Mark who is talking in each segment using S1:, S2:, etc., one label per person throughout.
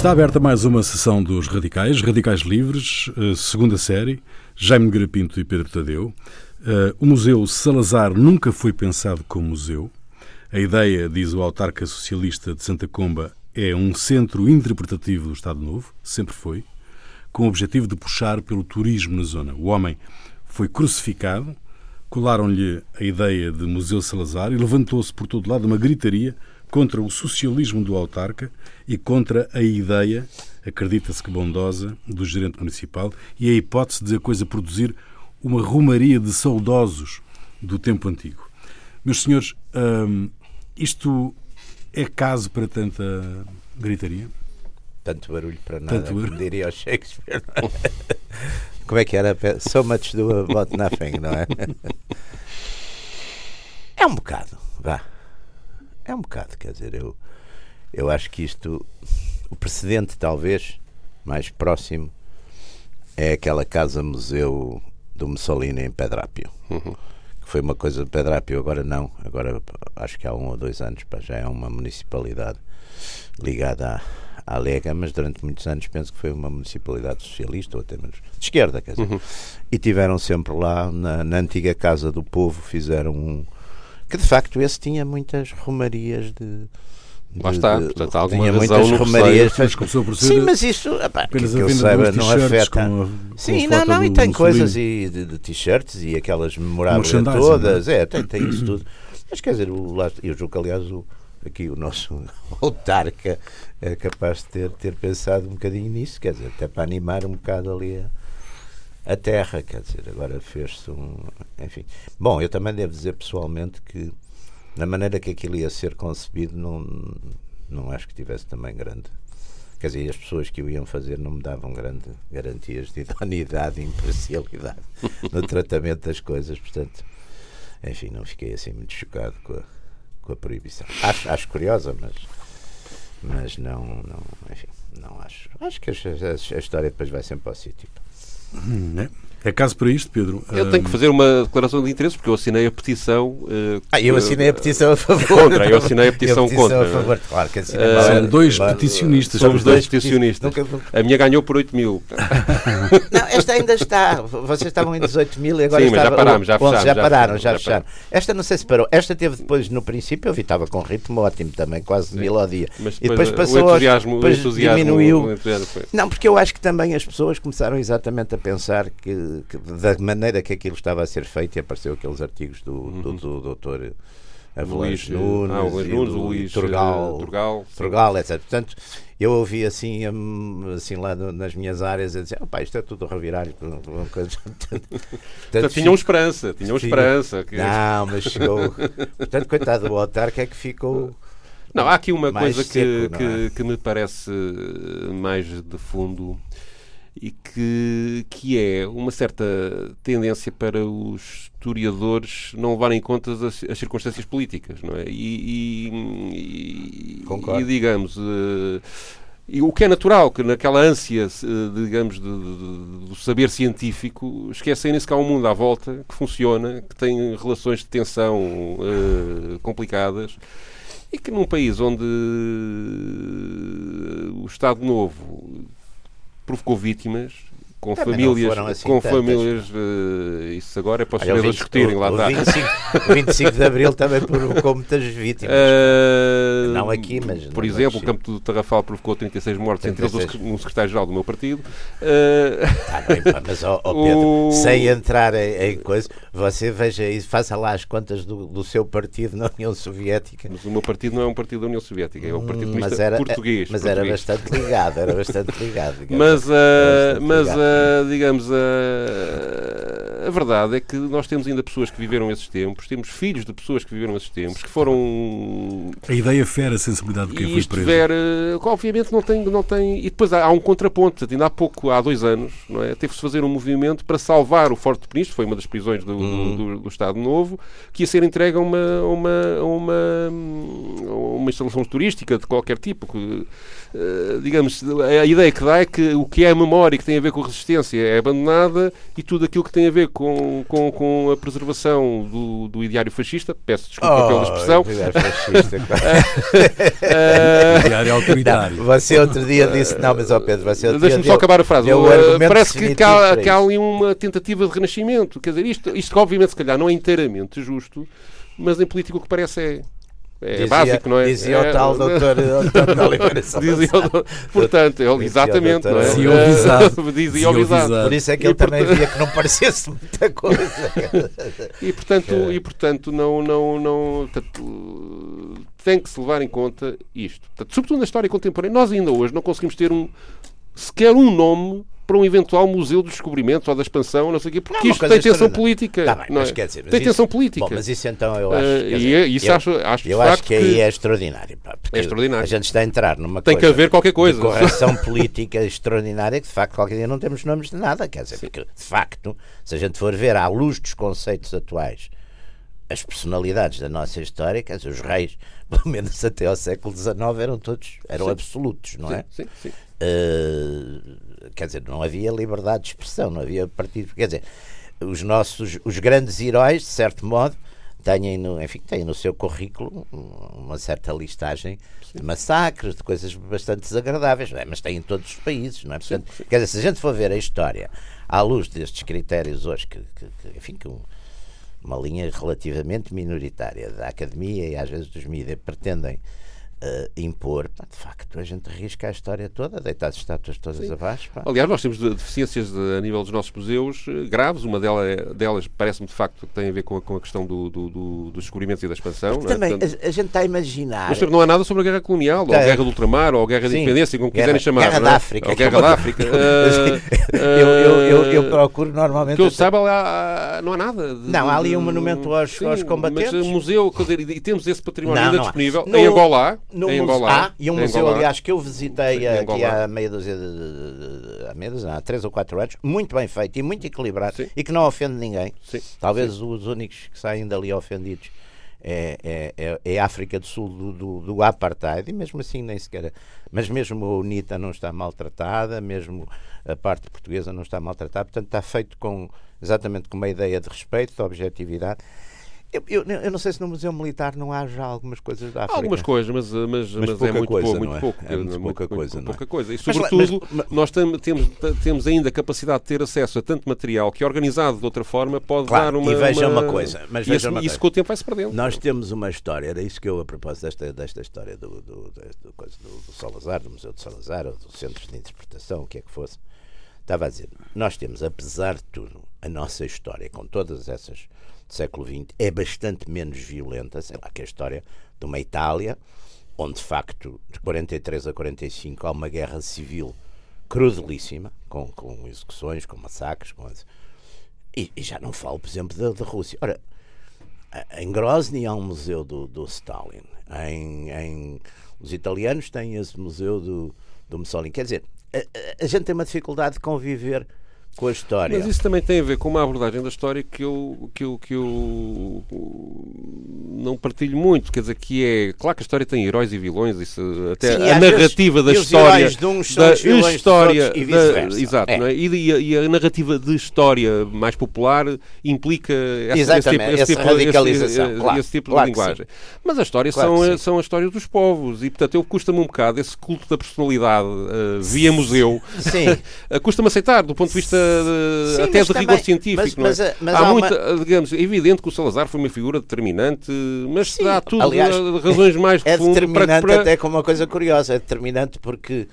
S1: Está aberta mais uma sessão dos Radicais, Radicais Livres, eh, segunda série, Jaime Pinto e Pedro Tadeu. Eh, o Museu Salazar nunca foi pensado como museu. A ideia, diz o autarca socialista de Santa Comba, é um centro interpretativo do Estado Novo, sempre foi, com o objetivo de puxar pelo turismo na zona. O homem foi crucificado, colaram-lhe a ideia de Museu Salazar e levantou-se por todo lado uma gritaria contra o socialismo do autarca e contra a ideia, acredita-se que bondosa, do gerente municipal e a hipótese de a coisa produzir uma rumaria de saudosos do tempo antigo. Meus senhores, hum, isto é caso para tanta gritaria?
S2: Tanto barulho para nada,
S1: Tanto barulho.
S2: diria o Shakespeare. Como é que era? So much do about nothing, não é? É um bocado, vá. É um bocado, quer dizer, eu, eu acho que isto, o precedente talvez mais próximo é aquela casa-museu do Mussolini em Pedrápio.
S3: Uhum.
S2: Que foi uma coisa de Pedrápio, agora não, agora acho que há um ou dois anos pá, já é uma municipalidade ligada à, à Lega, mas durante muitos anos penso que foi uma municipalidade socialista ou até menos de esquerda, quer dizer.
S3: Uhum.
S2: E tiveram sempre lá, na, na antiga Casa do Povo, fizeram um. Que de facto esse tinha muitas romarias de.
S3: Lá está,
S2: de-
S3: portanto, há alguma
S2: tinha
S3: razão
S2: muitas romarias.
S1: Mas começou por ser
S2: Sim, mas isso, que, que eu saiba, não afeta.
S1: com a- com
S2: Sim, não, não, e tem
S1: Mussolini.
S2: coisas e de, de t-shirts e aquelas memoráveis todas, é, tem, tem isso tudo. Mas quer dizer, o, eu julgo que aliás o, aqui o nosso autarca é capaz de ter, ter pensado um bocadinho nisso, quer dizer, até para animar um bocado ali a, a terra, quer dizer, agora fez-se um. Enfim. Bom, eu também devo dizer pessoalmente que na maneira que aquilo ia ser concebido, não, não acho que tivesse também grande. Quer dizer, as pessoas que o iam fazer não me davam grande garantias de idoneidade e imparcialidade no tratamento das coisas, portanto, enfim, não fiquei assim muito chocado com a, com a proibição. Acho, acho curiosa, mas, mas não, não, enfim, não acho. Acho que a, a- a história depois vai sempre ao sítio.
S1: Hum, é. É caso para isto, Pedro?
S3: Eu tenho que fazer uma declaração de interesse porque eu assinei a petição. eh,
S2: Ah, eu assinei a petição a favor.
S3: Contra, eu assinei a petição contra.
S2: a favor, claro que assinei. Claro,
S1: São dois
S2: claro.
S1: peticionistas.
S3: Somos dois peticionistas. A minha ganhou por 8 mil.
S2: Não, esta ainda está. Vocês estavam em 18 mil e agora
S3: Sim, mas já
S2: estava-
S3: parámos, já fechámos,
S2: já
S3: já
S2: pararam, já
S3: já
S2: fecharam. Esta não sei se parou. Esta teve depois, no princípio, eu vi, estava com ritmo ótimo também, quase mil ao dia.
S3: Mas
S2: e
S3: depois,
S2: depois
S3: o
S2: passou aos-
S3: entusiasmo,
S2: depois
S3: o entusiasmo,
S2: diminuiu.
S3: o entusiasmo foi.
S2: Não, porque eu acho que também as pessoas começaram exatamente a pensar que da maneira que aquilo estava a ser feito, e apareceu aqueles artigos do, do, do doutor Avelange
S3: Luís,
S2: Nunes,
S3: ah, Luís
S2: e
S3: Nunes,
S2: do
S3: Luís
S2: Turgal,
S3: eh, Turgal.
S2: Turgal, etc. Portanto, eu ouvi assim, hum, assim lá no- nas minhas áreas a dizer, isto é tudo revirar. uma coisa."
S3: Portanto, tinham esperança, tinham esperança. que-
S2: Não, mas chegou. Portanto, coitado do autarca é que ficou.
S3: Não, há aqui uma coisa que,
S2: seco,
S3: que,
S2: é?
S3: que me parece eh, mais de fundo e que, que é uma certa tendência para os historiadores não levarem em conta as, as circunstâncias políticas, não é? E, e- e-
S2: Concordo.
S3: e, digamos, eh, e o que é natural, que naquela ânsia, eh, digamos, do saber científico, esquecerem-se que há um mundo à volta que funciona, que tem relações de tensão eh, complicadas e que num país onde o Estado Novo provocou vítimas com
S2: Também não
S3: famílias,
S2: assim
S3: com
S2: tantas,
S3: famílias, eh, isso agora é para os
S2: o 20
S3: discutirem, lá está.
S2: 25, o 25 de Abril também provocou muitas vítimas.
S3: Eh,
S2: Não aqui, mas
S3: Por exemplo, o campo do Tarrafal provocou 36 mortes, entre eles
S2: 36.
S3: um secretário-geral do meu partido. Eh,
S2: Ah, bem, pá, mas, ó, ó, Pedro,
S3: O-
S2: sem entrar em, em coisa, você veja isso, faça lá as contas do, do seu partido na União Soviética.
S3: mas o meu partido não é um partido da União Soviética, é um partido
S2: Hum, mas era,
S3: português.
S2: mas era
S3: português.
S2: bastante ligado, era bastante ligado.
S3: Mas,
S2: Era bastante
S3: mas ah, digamos, ah, a verdade é que nós temos ainda pessoas que viveram esses tempos, temos filhos de pessoas que viveram esses tempos, que foram
S1: A ideia fere a sensibilidade de quem foi preso.
S3: que obviamente não tem, não tem. E depois há, há um contraponto. Ainda há pouco, há dois anos, não é? teve-se fazer um movimento para salvar o Forte de Peniche, foi uma das prisões do, do- do- do Estado Novo, que ia ser entregue a uma, uma, uma, uma instalação turística de qualquer tipo. Que, digamos, a ideia que dá é que o que é a memória que tem a ver com a resistência é abandonada e tudo aquilo que tem a ver com com, com, a preservação do, do ideário fascista, peço desculpa oh, pela expressão.
S2: Fascista,
S1: uh, ideário autoritário.
S2: Não, você outro dia disse, não, mas ó Pedro, você outro
S3: Deixa-me só acabar a frase. Uh, parece que, que, há, que há ali uma tentativa de renascimento. Quer dizer, isto, isto obviamente se calhar não é inteiramente justo, mas em política o que parece é é dizia, básico, não é?
S2: Dizia
S3: é,
S2: o tal doutor, doutor Oliveira
S3: dizia o, Portanto, ele, exatamente, não é?
S1: Dizia o visado.
S3: dizia o visado.
S2: Por isso é que ele também via que não parecesse muita coisa.
S3: e, portanto, é. e, portanto não, não, não, portanto, tem que se levar em conta isto. Portanto, sobretudo na história contemporânea, nós ainda hoje não conseguimos ter um, sequer um nome para um eventual museu do descobrimento ou da expansão, não sei o quê, porque não, isto tem tensão política.
S2: Tá bem, não é? dizer,
S3: tem tensão política.
S2: Bom, mas isso então eu acho. Uh,
S3: e é, isso
S2: eu,
S3: acho, acho,
S2: eu acho que aí é extraordinário. Pá,
S3: é extraordinário.
S2: A gente está a entrar numa
S3: tem
S2: coisa.
S3: Tem que haver qualquer coisa.
S2: Correção política extraordinária que de facto qualquer dia não temos nomes de nada. Quer dizer, Sim. porque de facto, se a gente for ver à luz dos conceitos atuais as personalidades da nossa história, quer dizer, os reis, pelo menos até ao século XIX, eram todos eram sim. absolutos, não
S3: sim,
S2: é?
S3: Sim, sim.
S2: Uh, quer dizer, não havia liberdade de expressão, não havia partido. Quer dizer, os nossos, os grandes heróis, de certo modo, têm no, enfim, têm no seu currículo uma certa listagem sim. de massacres, de coisas bastante desagradáveis, é? mas têm em todos os países, não é? Portanto, quer dizer, se a gente for ver a história à luz destes critérios hoje, que, que, que enfim, que um, uma linha relativamente minoritária da academia e às vezes dos mídias pretendem uh, impor, pá, de facto, a gente risca a história toda, deitar as estátuas todas Sim. abaixo. Pá.
S3: Aliás, nós temos deficiências de, a nível dos nossos museus uh, graves. Uma delas, delas parece-me, de facto, que tem a ver com a, com a questão do, do, do, dos descobrimentos e da expansão.
S2: Também, é? Portanto, a, a, gente está a imaginar.
S3: Mas não há nada sobre a guerra colonial, ou a guerra do ultramar, ou a guerra de independência, como guerra, quiserem chamar.
S2: Guerra
S3: é?
S2: da África.
S3: Ou guerra da África.
S2: eu, eu, eu, eu, procuro normalmente.
S3: Que eu saiba, lá, não há nada.
S2: De, não, há ali um monumento aos, sim, aos combatentes.
S3: Mas museu, dizer, e temos esse património não, ainda não disponível. No, em Angola,
S2: no,
S3: em Angola.
S2: E um museu, Angola. aliás, que eu visitei aqui há meia dúzia de, há meia dúzia, há três ou quatro anos, muito bem feito e muito equilibrado Sim. e que não ofende ninguém.
S3: Sim.
S2: Talvez
S3: Sim.
S2: os únicos que saem dali ofendidos é, é, é, é a África do Sul do, do, do, Apartheid, e mesmo assim nem sequer. Mas mesmo a UNITA não está maltratada, mesmo a parte portuguesa não está maltratada, portanto está feito com exatamente com uma ideia de respeito, de objetividade. Eu, eu, eu, não sei se no Museu Militar não há já algumas coisas da África.
S3: Algumas coisas, mas, mas, mas, mas é muito,
S2: coisa,
S3: pouco, muito
S2: é?
S3: pouco.
S2: É muito pouca muito, coisa,
S3: muito,
S2: não é?
S3: pouca coisa. E sobretudo, mas, nós tem, temos, temos ainda a capacidade de ter acesso a tanto material que, organizado de outra forma, pode
S2: claro,
S3: dar uma.
S2: E veja
S3: uma,
S2: uma coisa. Mas
S3: e isso,
S2: uma
S3: isso com o tempo vai se perdendo.
S2: Nós temos uma história, era isso que eu, a propósito desta, desta história do, do, do, do, do Salazar, do Museu de Salazar, ou do Centro de Interpretação, o que é que fosse, estava a dizer, nós temos, apesar de tudo, a nossa história, com todas essas do século XX é bastante menos violenta, sei lá, que a história de uma Itália, onde de facto de 43 a 45 há uma guerra civil crudelíssima, com, com execuções, com massacres, com e, e, já não falo, por exemplo, da, da Rússia. Ora, em Grozny há um museu do, do Stalin, em, em, os italianos têm esse museu do, do Mussolini. Quer dizer, a, a gente tem uma dificuldade de conviver com a história.
S3: Mas isso também tem a ver com uma abordagem da história que eu, que eu, que eu não partilho muito. Quer dizer, que é. Claro que a história tem heróis e vilões, isso, até
S2: Sim,
S3: a narrativa da história.
S2: De uns da história. E da,
S3: exato,
S2: é.
S3: é? E, a, e, a, narrativa de história mais popular implica
S2: essa, esse tipo, esse tipo, radicalização. Esse, claro,
S3: esse tipo
S2: claro
S3: de linguagem. Mas a história
S2: claro
S3: são, são as histórias dos povos e, portanto, eu custa-me um bocado esse culto da personalidade uh, via museu.
S2: Sim.
S3: custa-me aceitar, do ponto de vista de,
S2: Sim,
S3: até de
S2: também,
S3: rigor científico.
S2: Mas,
S3: é?
S2: mas, mas
S3: há,
S2: há
S3: muita,
S2: uma...
S3: digamos, é evidente que o Salazar foi uma figura determinante, mas
S2: Sim,
S3: há tudo
S2: aliás,
S3: razões mais
S2: É determinante
S3: para,
S2: até com uma coisa curiosa, é determinante porque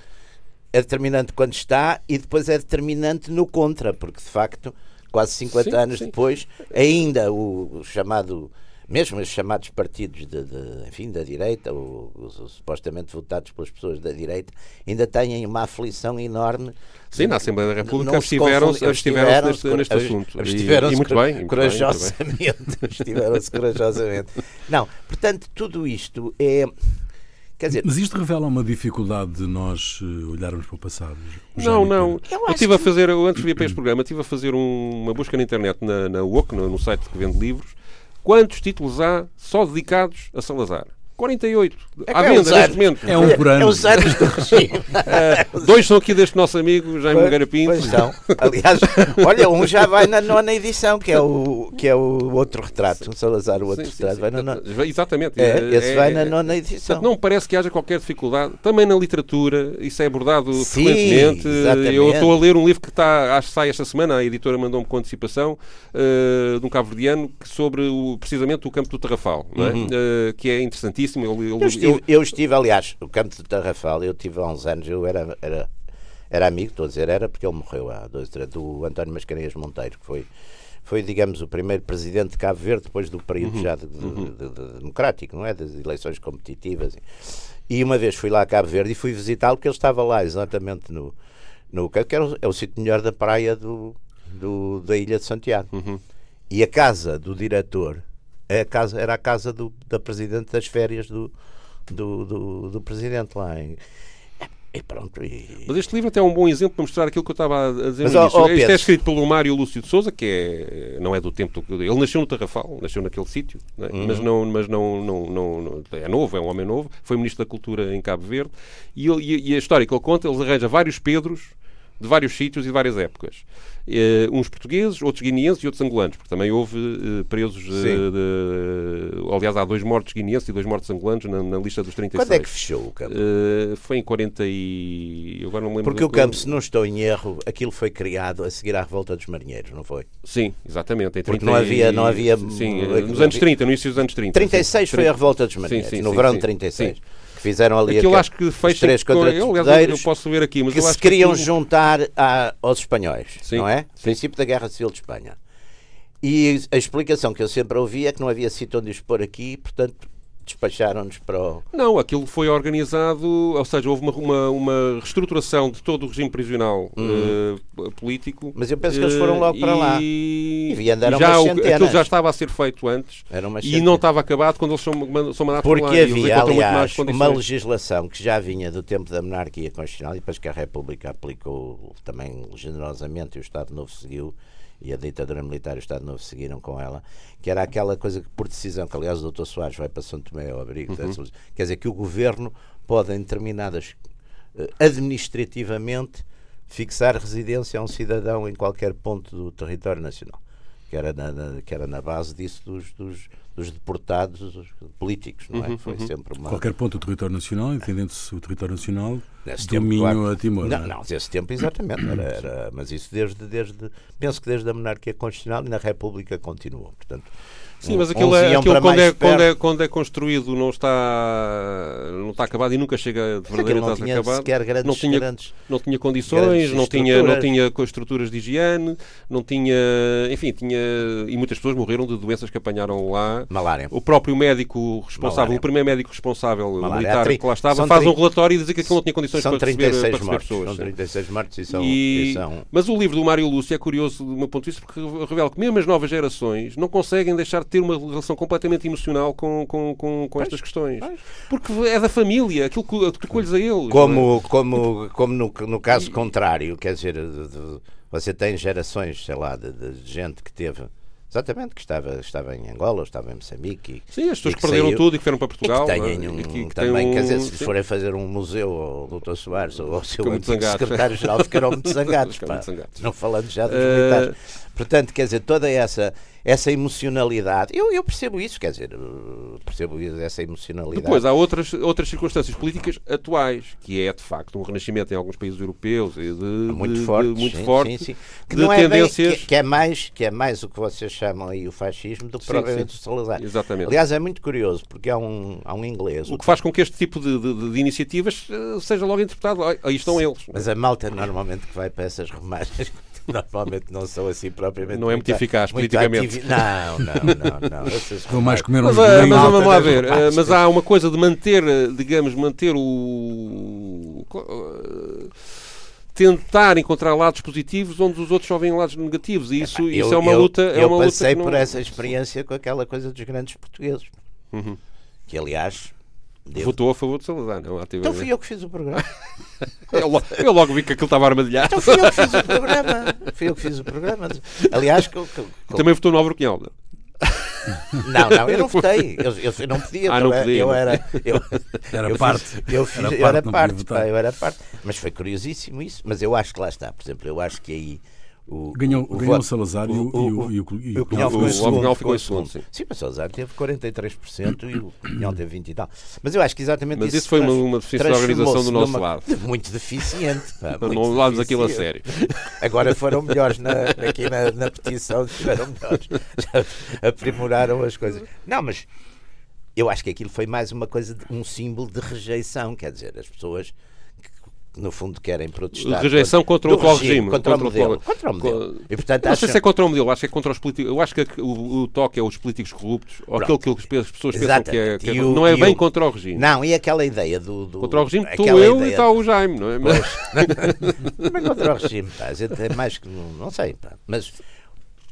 S2: é determinante quando está e depois é determinante no contra, porque de facto, quase 50
S3: sim,
S2: anos
S3: sim.
S2: depois, ainda o chamado mesmo os chamados partidos de, de, enfim, da direita, ou, os, os, supostamente votados pelas pessoas da direita, ainda têm uma aflição enorme.
S3: Sim, na Assembleia da República abstiveram-se abstiveram neste, neste assunto.
S2: Abstiveram-se
S3: e, e muito bem.
S2: Corajosamente. Abstiveram-se corajosamente. Não, portanto, tudo isto é. Quer dizer,
S1: Mas isto revela uma dificuldade de nós olharmos para o passado?
S3: Não, não. Eu, eu estive que... a fazer, antes de vir para este programa, estive a fazer um, uma busca na internet, na, na UOC, no, no site que vende livros, quantos títulos há só dedicados a Salazar? 48.
S2: É
S3: à
S2: é
S3: venda neste momento.
S1: É um por ano.
S2: É os anos do regime.
S3: Uh, dois são aqui deste nosso amigo Jaime Nogueira Pinto.
S2: Pois são. Aliás, olha, um já vai na nona edição, que é o, que é o outro retrato. O Salazar, o outro
S3: Sim, sim,
S2: retrato.
S3: sim.
S2: Vai na nona...
S3: Exatamente.
S2: É,
S3: É-
S2: esse
S3: é-
S2: vai na
S3: é-
S2: nona edição.
S3: Portanto, não me parece que haja qualquer dificuldade. Também na literatura, isso é abordado
S2: Sim,
S3: frequentemente.
S2: exatamente.
S3: Eu estou a ler um livro que está, acho que sai esta semana, a editora mandou-me com antecipação, eh, de um cabo-verdiano, sobre o, precisamente o campo do Tarrafal, não é? Eh, que é interessantíssimo. Eu, eu-
S2: Uhum. Eu estive, eu estive, aliás, no campo de Tarrafal, eu tive há uns anos, eu era, era, era amigo, estou a dizer era, porque ele morreu há dois, três, do António Mascarenhas Monteiro, que foi, foi, digamos, o primeiro presidente de Cabo Verde, depois do período já de, de- de- de- democrático, não é? Das eleições competitivas. E uma vez fui lá a Cabo Verde e fui visitá-lo, porque ele estava lá exatamente no, no que era o, é o sítio melhor da praia do, do- da Ilha de Santiago. E a casa do diretor a casa, era a casa do, da presidente das férias do, do, do, do presidente lá. em- E pronto. E...
S3: Mas este livro até é um bom exemplo para mostrar aquilo que eu estava a dizer
S2: Mas,
S3: no início. Isto é escrito pelo Mário Lúcio de Souza, que é, não é do tempo do... Ele nasceu no Tarrafal, nasceu naquele sítio, não é?
S2: Uhum.
S3: mas, não, mas não, não, não, não- É novo, é um homem novo. Foi Ministro da Cultura em Cabo Verde. E, ele- e a história que ele conta, ele arranja vários Pedros de vários sítios e de várias épocas. Eh, uns portugueses, outros guineenses e outros angolanos, porque também houve eh, presos, eh, de- aliás, há dois mortos guineenses e dois mortos angolanos na, na lista dos 36.
S2: Quando é que fechou o campo?
S3: Foi em 40 e... eu agora não lembro.
S2: Porque o campo, se não estou em erro, aquilo foi criado a seguir à revolta dos marinheiros, não foi?
S3: Sim, exatamente.
S2: Porque
S3: 30
S2: não havia- não havia-
S3: Sim, nos anos 30, no início dos anos 30.
S2: 36
S3: sim.
S2: foi a revolta dos marinheiros,
S3: Sim, sim,
S2: no verão de 36.
S3: Sim.
S2: Que fizeram ali
S3: Aquilo
S2: aquele-
S3: acho que fecha
S2: três contra
S3: eu, eu posso ver aqui, mas
S2: que
S3: eu
S2: se queriam
S3: aquilo-
S2: juntar a- aos espanhóis,
S3: Sim,
S2: não é? Princípio da Guerra Civil de Espanha. E a explicação que eu sempre ouvi é que não havia sítio onde pôr aqui, portanto despacharam-nos para o.
S3: Não, aquilo foi organizado, ou seja, houve uma, uma, uma reestruturação de todo o regime prisional eh, político.
S2: Uhum. Mas eu penso que eles foram logo para lá.
S3: E,
S2: E andaram
S3: já aquilo já estava a ser feito antes e não estava acabado quando eles são, são mandados para lá.
S2: Porque havia, aliás, uma legislação que já vinha do tempo da monarquia constitucional e depois que a República aplicou também generosamente e o Estado Novo seguiu e a ditadura militar e o Estado Novo seguiram com ela, que era aquela coisa que por decisão, que aliás o Dr. Soares vai para São Tomé ao abrigo, dessa- quer dizer que o governo pode em determinadas eh, administrativamente fixar residência a um cidadão em qualquer ponto do território nacional. Que era na, na- que era na base disso dos, dos, dos deportados políticos, não é? Foi sempre uma.
S1: Qualquer ponto do território nacional, entendendo-se o território nacional,
S2: Nesse
S1: do
S2: tempo, claro.
S1: a Timor.
S2: Não,
S1: é?
S2: não, esse tempo exatamente. Era, era- mas isso desde, desde. Penso que desde a monarquia constitucional e na República continuou. Portanto,
S3: Sim, mas aquilo, é, aquilo quando, é, quando, é, quando é construído não está, não está acabado e nunca chega de verdadeiramente
S2: não
S3: a
S2: sequer grandes,
S3: não tinha,
S2: grandes
S3: não tinha condições, não tinha, não
S2: estruturas.
S3: tinha estruturas de higiene, não tinha, enfim, tinha e muitas pessoas morreram de doenças que apanharam lá.
S2: malária.
S3: O próprio médico responsável,
S2: Malária.
S3: o primeiro médico responsável
S2: Malária.
S3: militar
S2: tri-
S3: que lá estava,
S2: são
S3: faz um relatório e diz que aquilo não tinha condições para receber,
S2: 36
S3: para receber
S2: mortos.
S3: pessoas.
S2: São
S3: sim.
S2: 36 mortos e são.
S3: E-
S2: e são-
S3: Mas o livro do Mário Lúcio é curioso do meu ponto de vista porque revela que mesmo as novas gerações não conseguem deixar de ter uma relação completamente emocional com, com, com, com estas questões. Porque é da família, aquilo que tu colhes a eles. não é?
S2: Como, como, como no, no caso contrário, quer dizer, de- de- você tem gerações, sei lá, de, de gente que teve. Exatamente, que estava, estava em Angola, estava em Moçambique. e-
S3: Sim, as pessoas
S2: e
S3: que perderam
S2: saiu.
S3: tudo e que vieram para
S2: E
S3: Portugal.
S2: que
S3: não é?
S2: têm um,
S3: E que- que têm
S2: também, quer dizer,
S3: um-
S2: se
S3: sim.
S2: forem fazer um museu ao Dr. Soares ou ao seu secretário-geral, ficaram muito zangados. Pá. Não falando já dos
S3: Eh,
S2: militares. Portanto, quer dizer, toda essa, essa emocionalidade, eu, eu percebo isso, quer dizer, eu percebo essa emocionalidade.
S3: Depois há outras, outras circunstâncias políticas atuais, que é de facto um renascimento em alguns países europeus e de,
S2: muito
S3: de- de-
S2: forte,
S3: muito
S2: sim,
S3: forte
S2: sim, sim. que
S3: de
S2: não é bem-
S3: tendências.
S2: que, que é mais que é mais o que vocês chamam aí o fascismo do que propriamente o Salazar.
S3: Exatamente.
S2: Aliás, é muito curioso porque há um há um inglês,
S3: O que faz com que este tipo de, de- de iniciativas eh, seja logo interpretado. "Ah, Aí estão eles.
S2: mas a malta normalmente que vai para essas remagens normalmente não são assim propriamente
S3: Não é muito eficaz
S2: muito
S3: politicamente.
S2: ativi- Não, não, não, não.
S1: Mais comer
S3: Mas,
S1: uns
S3: ah,
S1: bolinhos.
S3: mas vamos lá
S2: das
S3: ver. ah,
S2: romanas.
S3: mas há uma coisa de manter, ah, digamos, manter o. tentar encontrar lados positivos onde os outros só veem lados negativos. E isso, isso
S2: Eu-
S3: é uma
S2: eu-
S3: luta. É
S2: eu
S3: uma luta
S2: passei por
S3: não-
S2: essa experiência com aquela coisa dos grandes portugueses.
S3: Uhum.
S2: Que aliás. Devo-
S3: Votou a favor de Salazar, não?
S2: Então fui eu que fiz o programa.
S3: Eu, lo- eu logo vi que aquilo estava armadilhado.
S2: Então fui eu que fiz o programa. Fui eu que fiz o programa. Aliás, que, que- que-
S3: Também votou no Alverquinhal.
S2: Não, não, eu não votei. Eu, eu, eu não podia.
S3: Ah, não
S2: eu,
S3: podia,
S2: eu era. Eu,
S1: Era
S2: eu
S1: parte.
S2: Fiz, eu, fiz,
S1: Era
S2: eu
S1: parte,
S2: era pá, eu era parte. Mas foi curiosíssimo isso. Mas eu acho que lá está. Por exemplo, eu acho que aí. O,
S1: Ganhou,
S2: o,
S1: ganhou o Salazar e o, e o, e o, e
S2: o Cunhal ficou
S3: o
S2: em segundo. Ficou em
S3: segundo, sim.
S2: Sim, mas o Salazar teve 43% e o Cunhal teve 20 e tal. Mas eu acho que exatamente
S3: Mas
S2: isso.
S3: isso foi uma- uma deficiência da organização do nosso
S2: numa-
S3: lado.
S2: Muito deficiente. pá, muito
S3: Não levámos aquilo a sério.
S2: Agora foram melhores na, aqui na, na petição, estiveram melhores. Já aprimoraram as coisas. Não, mas eu acho que aquilo foi mais uma coisa, de- um símbolo de rejeição. Quer dizer, as pessoas no fundo querem protestar.
S3: Rejeição contra o
S2: do
S3: atual regime.
S2: Contra, o
S3: Contra o
S2: modelo. Contra o modelo.
S3: Co-
S2: E, portanto,
S3: não sei
S2: acham-
S3: se é contra o modelo, acho que é contra os políticos. Eu acho que o, o toque é os políticos corruptos, ou aquilo que as pessoas pensam que é. que é-
S2: Exatamente. E o-
S3: não é
S2: e
S3: bem
S2: o-
S3: contra o regime.
S2: Não, e aquela ideia do. do
S3: Contra o regime estou
S2: aquela
S3: eu e
S2: ideia
S3: está o Jaime, não é? Mas,
S2: Mas contra o regime, pá, a gente é mais que. Não sei, pá. Mas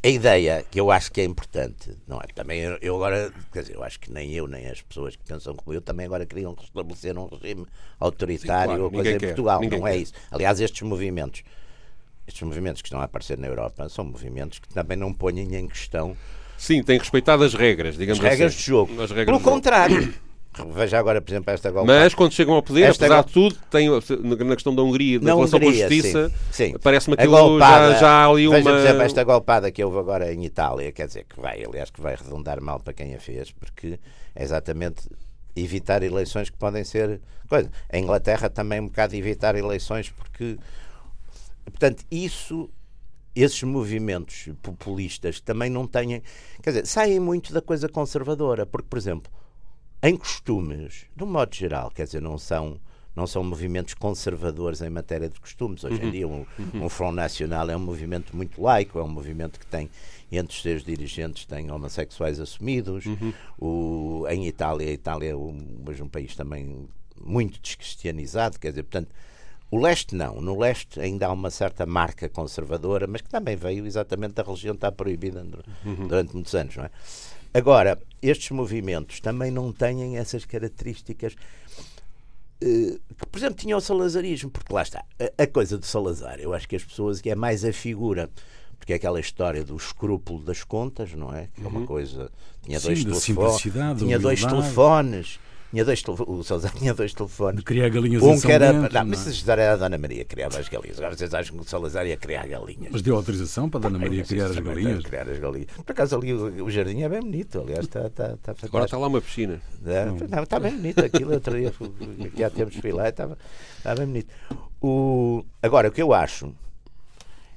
S2: a ideia que eu acho que é importante, não é? Também eu, eu agora, quer dizer, eu acho que nem eu, nem as pessoas que pensam como eu, também agora queriam restabelecer um regime autoritário
S3: Sim, claro,
S2: ou coisa em
S3: quer,
S2: Portugal. não é
S3: quer.
S2: isso. Aliás, estes movimentos. Estes movimentos que estão a aparecer na Europa são movimentos que também não põem em questão
S3: sim, tem respeitado as regras, digamos
S2: as regras
S3: assim.
S2: de jogo.
S3: As regras
S2: Pelo
S3: jogo.
S2: contrário, veja agora, por exemplo, esta golpe.
S3: Mas quando chegam ao poder,
S2: Esta
S3: apesar de tudo, tem, na questão da Hungria, da
S2: Na
S3: relação com a
S2: Hungria,
S3: justiça,
S2: sim, sim.
S3: parece-me aquilo
S2: golpada,
S3: já, já há ali uma.
S2: Veja, por exemplo, esta golpada que houve agora em Itália, quer dizer, que vai, aliás, que vai redundar mal para quem a fez, porque é exatamente evitar eleições que podem ser. Coisa. A Inglaterra também é um bocado evitar eleições, porque. Portanto, isso. Esses movimentos populistas também não têm. Quer dizer, saem muito da coisa conservadora, porque, por exemplo, em costumes, de um modo geral, quer dizer, não são, não são movimentos conservadores em matéria de costumes. Hoje em dia, um, um Front Nacional é um movimento muito laico, é um movimento que tem, entre os seus dirigentes, tem homossexuais assumidos. O, em Itália, a Itália é um, hoje um país também muito descristianizado, quer dizer, portanto. O leste não, no leste ainda há uma certa marca conservadora, mas que também veio exatamente da religião estar proibida dur- durante muitos anos, não é? Agora, estes movimentos também não têm essas características eh, que, por exemplo, tinha o salazarismo, porque lá está, a, a coisa de Salazar, eu acho que as pessoas que é mais a figura, porque é aquela história do escrúpulo das contas, não é? Que é uma coisa. Tinha
S1: Sim,
S2: dois
S1: da
S2: telefones. Tinha dois telefones. Tinha dois o Salazar tinha dois telefones.
S1: Criar galinhas
S2: Um
S1: em São
S2: que era.
S1: Bento,
S2: não,
S1: não
S2: mas
S1: é?
S2: essa história era a Dona Maria que criava as galinhas. Agora vocês acham que o Salazar ia criar galinhas.
S1: Mas deu autorização para a Dona Maria criar
S2: isso
S1: as galinhas?
S2: Criar as galinhas. Por acaso ali o, o jardim é bem bonito, aliás, está, está, está.
S3: Agora está lá uma piscina.
S2: É, não, está bem bonito aquilo. Outro dia, aqui há tempos fui lá e estava, estava bem bonito. O, agora, o que eu acho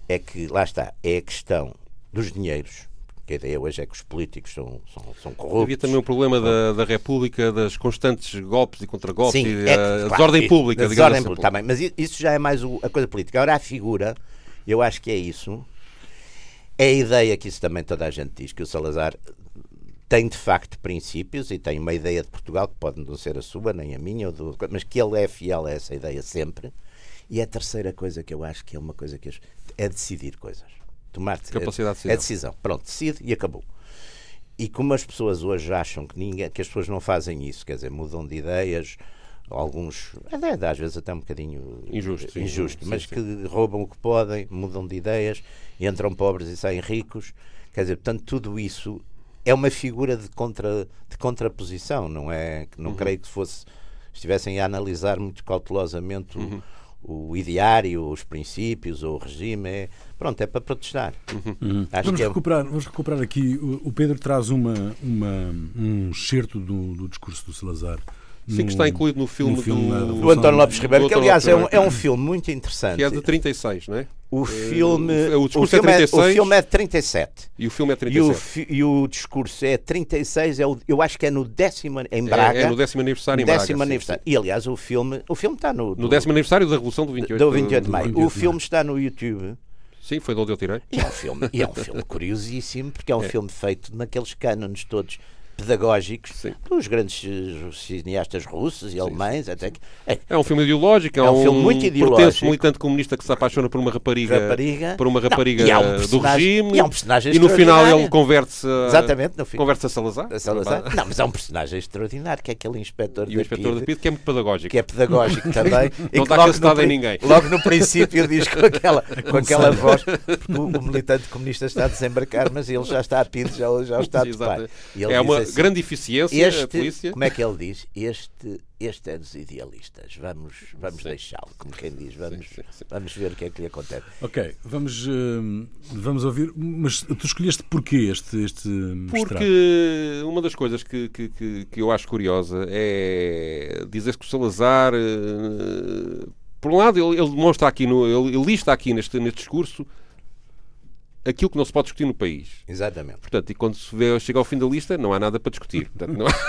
S2: é que, lá está, é a questão dos dinheiros. Porque a ideia hoje é que os políticos são, são, são corruptos.
S3: Havia também o problema da, da República, das constantes golpes e contragolpes,
S2: Sim,
S3: e
S2: é
S3: a
S2: que, claro,
S3: desordem pública, digamos
S2: desordem
S3: assim.
S2: pública, bem, mas isso já é mais o- a coisa política. Agora, a figura, eu acho que é isso. É a ideia que isso também toda a gente diz, que o Salazar tem de facto princípios e tem uma ideia de Portugal que pode não ser a sua, nem a minha, ou do- mas que ele é fiel a essa ideia sempre. E a terceira coisa que eu acho que é uma coisa que é decidir coisas. Tomar
S3: Capacidade de decisão.
S2: é decisão. Pronto, decide e acabou. E como as pessoas hoje acham que ninguém, que as pessoas não fazem isso, quer dizer, mudam de ideias, alguns, até, às vezes até um bocadinho
S3: Injusto, sim.
S2: injusto
S3: Sim,
S2: mas
S3: sim.
S2: que roubam o que podem, mudam de ideias, entram pobres e saem ricos. Quer dizer, portanto, tudo isso é uma figura de, contra, de contraposição, não é? Que
S3: Uhum.
S2: Não creio que fosse estivessem a analisar muito cautelosamente o,
S3: Uhum.
S2: O ideário, os princípios, ou o regime. É, pronto, é para protestar.
S3: Uhum.
S2: Acho
S1: Vamos
S2: que é,
S1: recuperar, vamos recuperar aqui. O o Pedro traz uma, uma, um excerto do, do discurso do Salazar.
S3: Sim, que está incluído no filme,
S1: no filme
S3: do,
S1: Revolução
S2: do António Lopes Ribeiro,
S3: do
S2: que aliás é um, é um filme muito interessante.
S3: que é de 36, não é?
S2: O filme,
S3: o
S2: o,
S3: discurso é
S2: filme é,
S3: 36.
S2: o filme é de 37.
S3: E o filme é
S2: E o,
S3: 37.
S2: fi- e o discurso é 36, é o, eu acho que é no décimo em
S3: É-
S2: Braga.
S3: É, no décimo aniversário em
S2: décimo
S3: Braga. sim,
S2: aniversário. E aliás, o filme, o filme está no,
S3: sim. No décimo aniversário da Revolução do 28.
S2: do 28 de maio.
S1: 28
S2: O filme está no YouTube.
S3: Sim, foi de onde eu tirei.
S2: E é um filme, e é um filme curiosíssimo, porque é um
S3: É.
S2: filme feito naqueles cânones todos pedagógicos
S3: Sim.
S2: dos grandes eh, cineastas russos e alemães, até que é,
S3: É um filme ideológico, é,
S2: É um filme muito
S3: pertence
S2: ideológico.
S3: militante comunista que se apaixona por uma rapariga,
S2: rapariga.
S3: por uma
S2: Não,
S3: rapariga
S2: há um
S3: do regime
S2: e há um personagem
S3: e no final ele converte-se
S2: Exatamente, no fim.
S3: converte a Salazar.
S2: a Salazar. Não, mas há um personagem extraordinário que é aquele inspetor
S3: E o
S2: da
S3: inspetor PID que é muito pedagógico.
S2: que é pedagógico também. e
S3: Não está
S2: no
S3: em ninguém.
S2: Logo no princípio diz com aquela, com aquela voz, porque o, o militante comunista está a desembarcar, mas ele já está a PIDE, já, já está a topar. E
S3: É
S2: diz
S3: uma
S2: assim,
S3: grande eficiência a
S2: este,
S3: polícia.
S2: como é que ele diz? Este, este é dos idealistas. Vamos, vamos deixá-lo, como quem diz. Vamos,
S3: sim, sim.
S2: vamos ver o que é que lhe acontece.
S1: Ok, vamos, eh, vamos ouvir. Mas tu escolheste porquê este, este?
S3: Porque uma das coisas que, que, que, que eu acho curiosa é dizer que o Salazar, eh, por um lado, ele, ele demonstra aqui, no, ele, ele lista aqui neste, neste discurso aquilo que não se pode discutir no país.
S2: Exatamente.
S3: Portanto, e quando se vê, chega ao fim da lista, não há nada para discutir. Portanto, não há-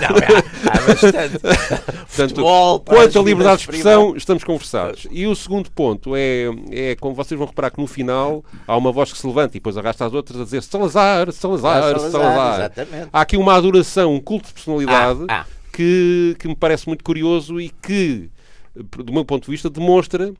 S2: Não, há, há bastante.
S3: Portanto,
S2: Futebol,
S3: quanto à liberdade de expressão,
S2: privadas.
S3: estamos conversados. E o segundo ponto é, é, como vocês vão reparar, que no final há uma voz que se levanta e depois arrasta as outras a dizer Salazar, Salazar,
S2: Ah, Salazar,
S3: Salazar.
S2: exatamente.
S3: Há aqui uma adoração, um culto de personalidade
S2: Ah, ah.
S3: Que, que me parece muito curioso e que, do meu ponto de vista, demonstra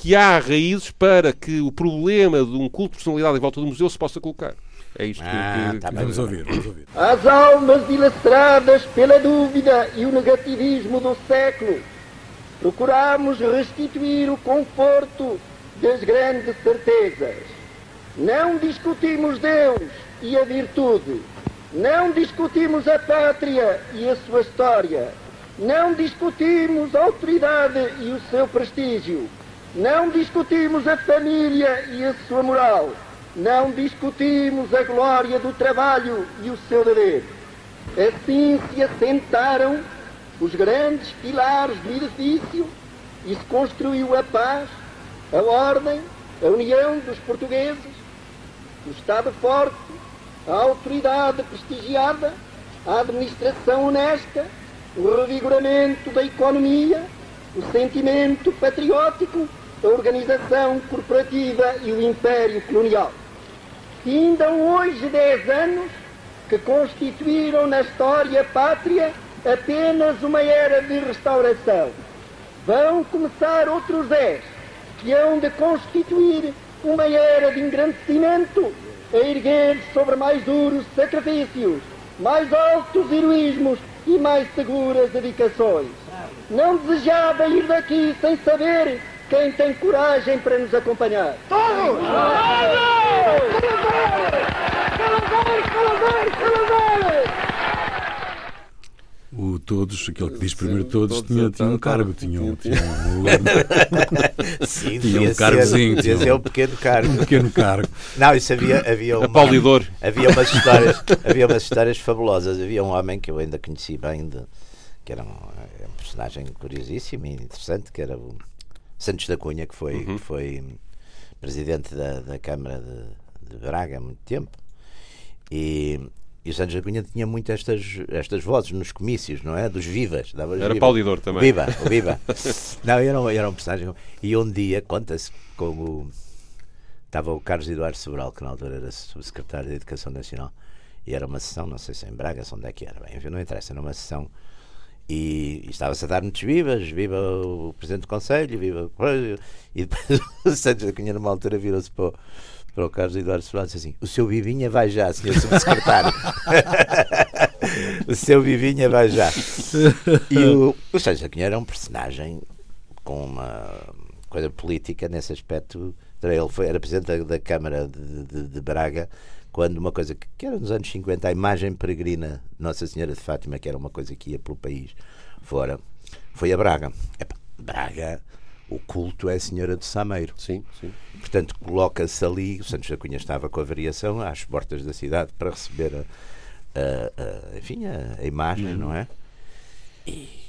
S3: que há raízes para que o problema de um culto de personalidade em volta do museu se possa colocar. É isto que-
S2: Ah,
S3: que,
S2: tá
S3: que-
S2: bem.
S1: Vamos ouvir, vamos ouvir.
S4: As almas dilaceradas pela dúvida e o negativismo do século, procuramos restituir o conforto das grandes certezas. Não discutimos Deus e a virtude. Não discutimos a pátria e a sua história. Não discutimos a autoridade e o seu prestígio. Não discutimos a família e a sua moral. Não discutimos a glória do trabalho e o seu dever. Assim se assentaram os grandes pilares do edifício e se construiu a paz, a ordem, a união dos portugueses, o Estado forte, a autoridade prestigiada, a administração honesta, o revigoramento da economia, o sentimento patriótico, a organização corporativa e o império colonial. Findam hoje dez anos que constituíram na história pátria apenas uma era de restauração. Vão começar outros dez que hão de constituir uma era de engrandecimento a erguer sobre mais duros sacrifícios, mais altos heroísmos e mais seguras dedicações. Não desejava ir daqui sem saber quem tem coragem para nos acompanhar. Todos!
S1: O todos, aquele que diz primeiro todos,
S3: todos,
S1: tinha,
S3: então,
S1: tinha um
S3: tá,
S1: cargo, tinha, um-
S3: tinha-
S1: tinha um
S2: Sim,
S1: Tinha um cargozinho, tinha um-
S2: um pequeno cargo.
S1: um pequeno cargo.
S2: Não, isso havia, havia uma. Havia umas histórias, havia umas histórias fabulosas. Havia um homem que eu ainda conheci bem, de, que era um, é um personagem curiosíssimo e interessante, que era o Santos da Cunha, que foi, que foi presidente da, da Câmara de, de Braga há muito tempo. E, e o Santos da Cunha tinha muito estas, estas vozes nos comícios, não é? Dos vivas. dava
S3: Era
S2: vivas.
S3: aplaudidor também.
S2: Viva, viva. Não, era um, era um personagem. E um dia, conta-se como estava o Carlos Eduardo Sobral, que na altura era subsecretário de Educação Nacional, e era uma sessão, não sei se em Braga, se onde é que era, bem, não interessa, era uma sessão. E, estava-se a dar muitos vivas, viva o Presidente do Conselho, viva. E depois o Santos da Cunha, numa altura, virou-se para, o- para o Carlos Eduardo Sobral e assim: O seu Vivinha vai já, senhor subsecretário. o seu Vivinha vai já. E o, o Santos da Cunha era um personagem com uma coisa política nesse aspecto. Ele foi, era presidente da, da Câmara de, de- de Braga quando uma coisa que, que era nos anos 50, a imagem peregrina de Nossa Senhora de Fátima, que era uma coisa que ia pelo país fora, foi a Braga. Epá, Braga, o culto é a Senhora do Sameiro.
S3: Sim, sim.
S2: Portanto, coloca-se ali, o Santos da Cunha estava com a variação às portas da cidade para receber a, a- a- enfim, a, a imagem, não é? E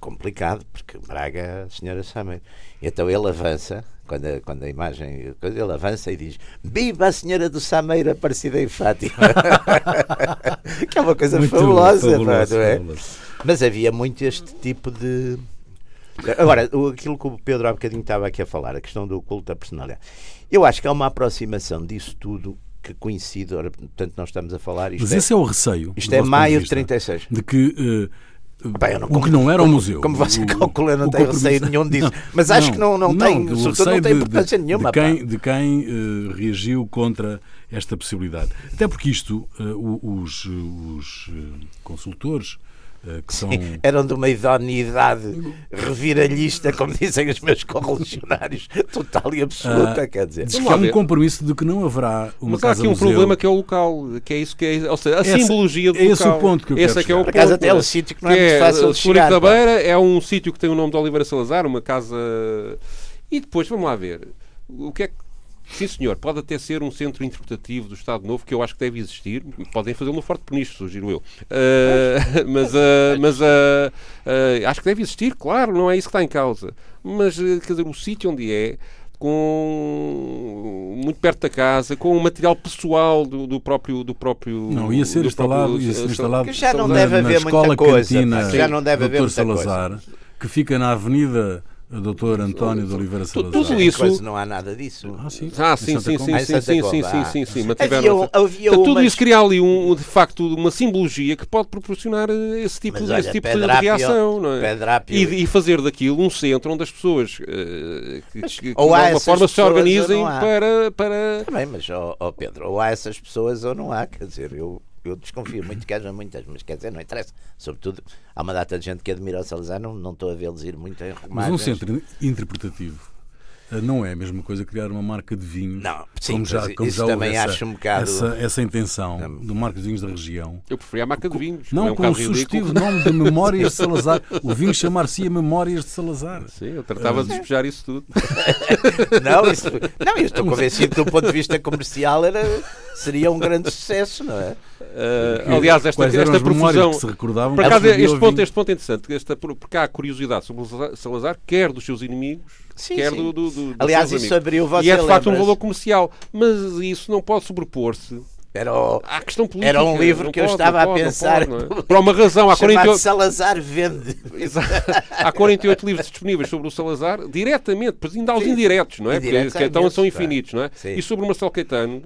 S2: complicado, porque Braga, a senhora Sameiro. Então ele avança, quando a, quando a imagem, ele avança e diz Viva a senhora do Sameiro Aparecida em Fátima! que é uma coisa
S1: Muito
S2: fabulosa,
S1: fabuloso,
S2: não é?
S1: fabuloso.
S2: Mas havia muito este tipo de. Agora, aquilo que o Pedro há bocadinho estava aqui a falar, a questão do culto da personalidade. Eu acho que há uma aproximação disso tudo que coincide, ora, portanto, nós estamos a falar. Isto
S1: Mas
S2: é,
S1: esse é o receio.
S2: isto é maio de
S1: vista,
S2: 36.
S1: De que eh,
S2: Bem, não-
S1: o que não era o museu.
S2: Como você
S1: o-
S2: calcula, não tenho receio nenhum disso. Mas acho que não- não tem-
S1: do
S2: sobretudo não tem importância
S1: de-
S2: nenhuma,
S1: De quem,
S2: pá.
S1: de quem eh, reagiu contra esta possibilidade. Até porque isto, o- os, os eh, consultores eh, que são.
S2: Eram de uma idoneidade reviralhista, como dizem os meus correligionários, total e absoluta,
S1: Ah,
S2: quer dizer.
S1: Diz que há um compromisso de que não haverá uma
S3: Mas há aqui um
S1: museu.
S3: problema que é o local, que é isso que é, ou seja, a
S1: Esse-
S3: simbologia do
S1: é esse
S3: local.
S1: o ponto que eu
S3: esse
S1: quero
S3: é que é o.
S2: Por acaso até é um sítio que não é muito fácil de chegar,
S3: da. Beira é um sítio que tem o nome de Oliveira Salazar, uma casa. E depois, vamos lá ver, o que é que. Sim, senhor, pode até ser um centro interpretativo do Estado Novo, que eu acho que deve existir. Podem fazê-lo no Forte Peniche, sugiro eu. Ah, mas ah, mas ah, acho que deve existir, claro, não é isso que está em causa. Mas, quer dizer, o sítio onde é, com muito perto da casa, com o material pessoal do, do próprio do próprio
S1: Não, ia ser
S3: do
S1: instalado,
S3: próprio-
S1: ia ser instalado
S2: Que já não
S1: na-
S2: deve
S1: na
S2: haver muita
S1: escola
S2: coisa,
S1: cantina
S2: já não deve haver
S1: Dr.
S2: muita coisa.
S1: Salazar, que fica na Avenida Dr. António de Oliveira
S3: Tudo
S1: Salazar.
S3: isso-
S2: Coisa, não há nada disso.
S1: Ah, sim.
S3: Ah, sim, sim,
S1: Comba.
S3: sim, sim, sim, sim, sim, tudo isso cria ali, um, de facto, uma simbologia que pode proporcionar eh, esse tipo,
S2: Mas
S3: de,
S2: olha,
S3: esse tipo de reação, não é?
S2: Pedrápio-
S3: E, e fazer daquilo um centro onde as pessoas eh, que,
S2: Mas
S3: que- que de alguma forma se organizem para, para...
S2: Também, mas, ó ó, Pedro, ou há essas pessoas ou não há, quer dizer, eu, eu desconfio muito que haja muitas, mas quer dizer, não interessa. Sobretudo, há uma data de gente que admira o Salazar, não, não estou a vê-los ir muito em
S1: Mas um centro interpretativo eh, não é a mesma coisa criar uma marca de vinhos.
S2: Não, sim,
S1: como já, como
S2: isso
S1: já
S2: também
S1: essa,
S2: acho um bocado-
S1: essa, essa intenção
S2: Não.
S1: do marca de vinhos da região.
S3: Eu preferia a marca de vinhos.
S1: Não,
S3: é um
S1: com o sugestivo nome de Memórias de Salazar. O vinho chamar-se Memórias de Salazar.
S3: Sim, eu tratava
S2: Ah.
S3: de despejar isso tudo.
S2: Não, isso, não, eu estou convencido que do ponto de vista comercial era, seria um grande sucesso, não é?
S3: Eh, aliás, esta, esta
S1: memórias
S3: profusão...
S1: que se recordavam?
S3: Por acaso, este ponto, este ponto é interessante, esta, porque há curiosidade sobre o Salazar- quer dos seus inimigos,
S2: Sim,
S3: quer
S2: sim.
S3: do, do, do-
S2: Aliás,
S3: seus
S2: isso
S3: amigos.
S2: abriu, você
S3: E é de facto um valor comercial, mas isso não pode sobrepor-se
S2: Era o,
S3: à questão política.
S2: Era um livro
S3: Não
S2: que eu
S3: pode,
S2: estava
S3: não
S2: a
S3: pode, não
S2: pensar.
S3: pode, é? Por uma razão, há
S2: chamado
S3: 48,
S2: Salazar Vende.
S3: Exato. há 48 livros disponíveis sobre o Salazar, diretamente, pois ainda há os
S2: Sim.
S3: indiretos, não é? Porque então são infinitos, não é?
S2: Sim.
S3: E sobre o Marcelo Caetano,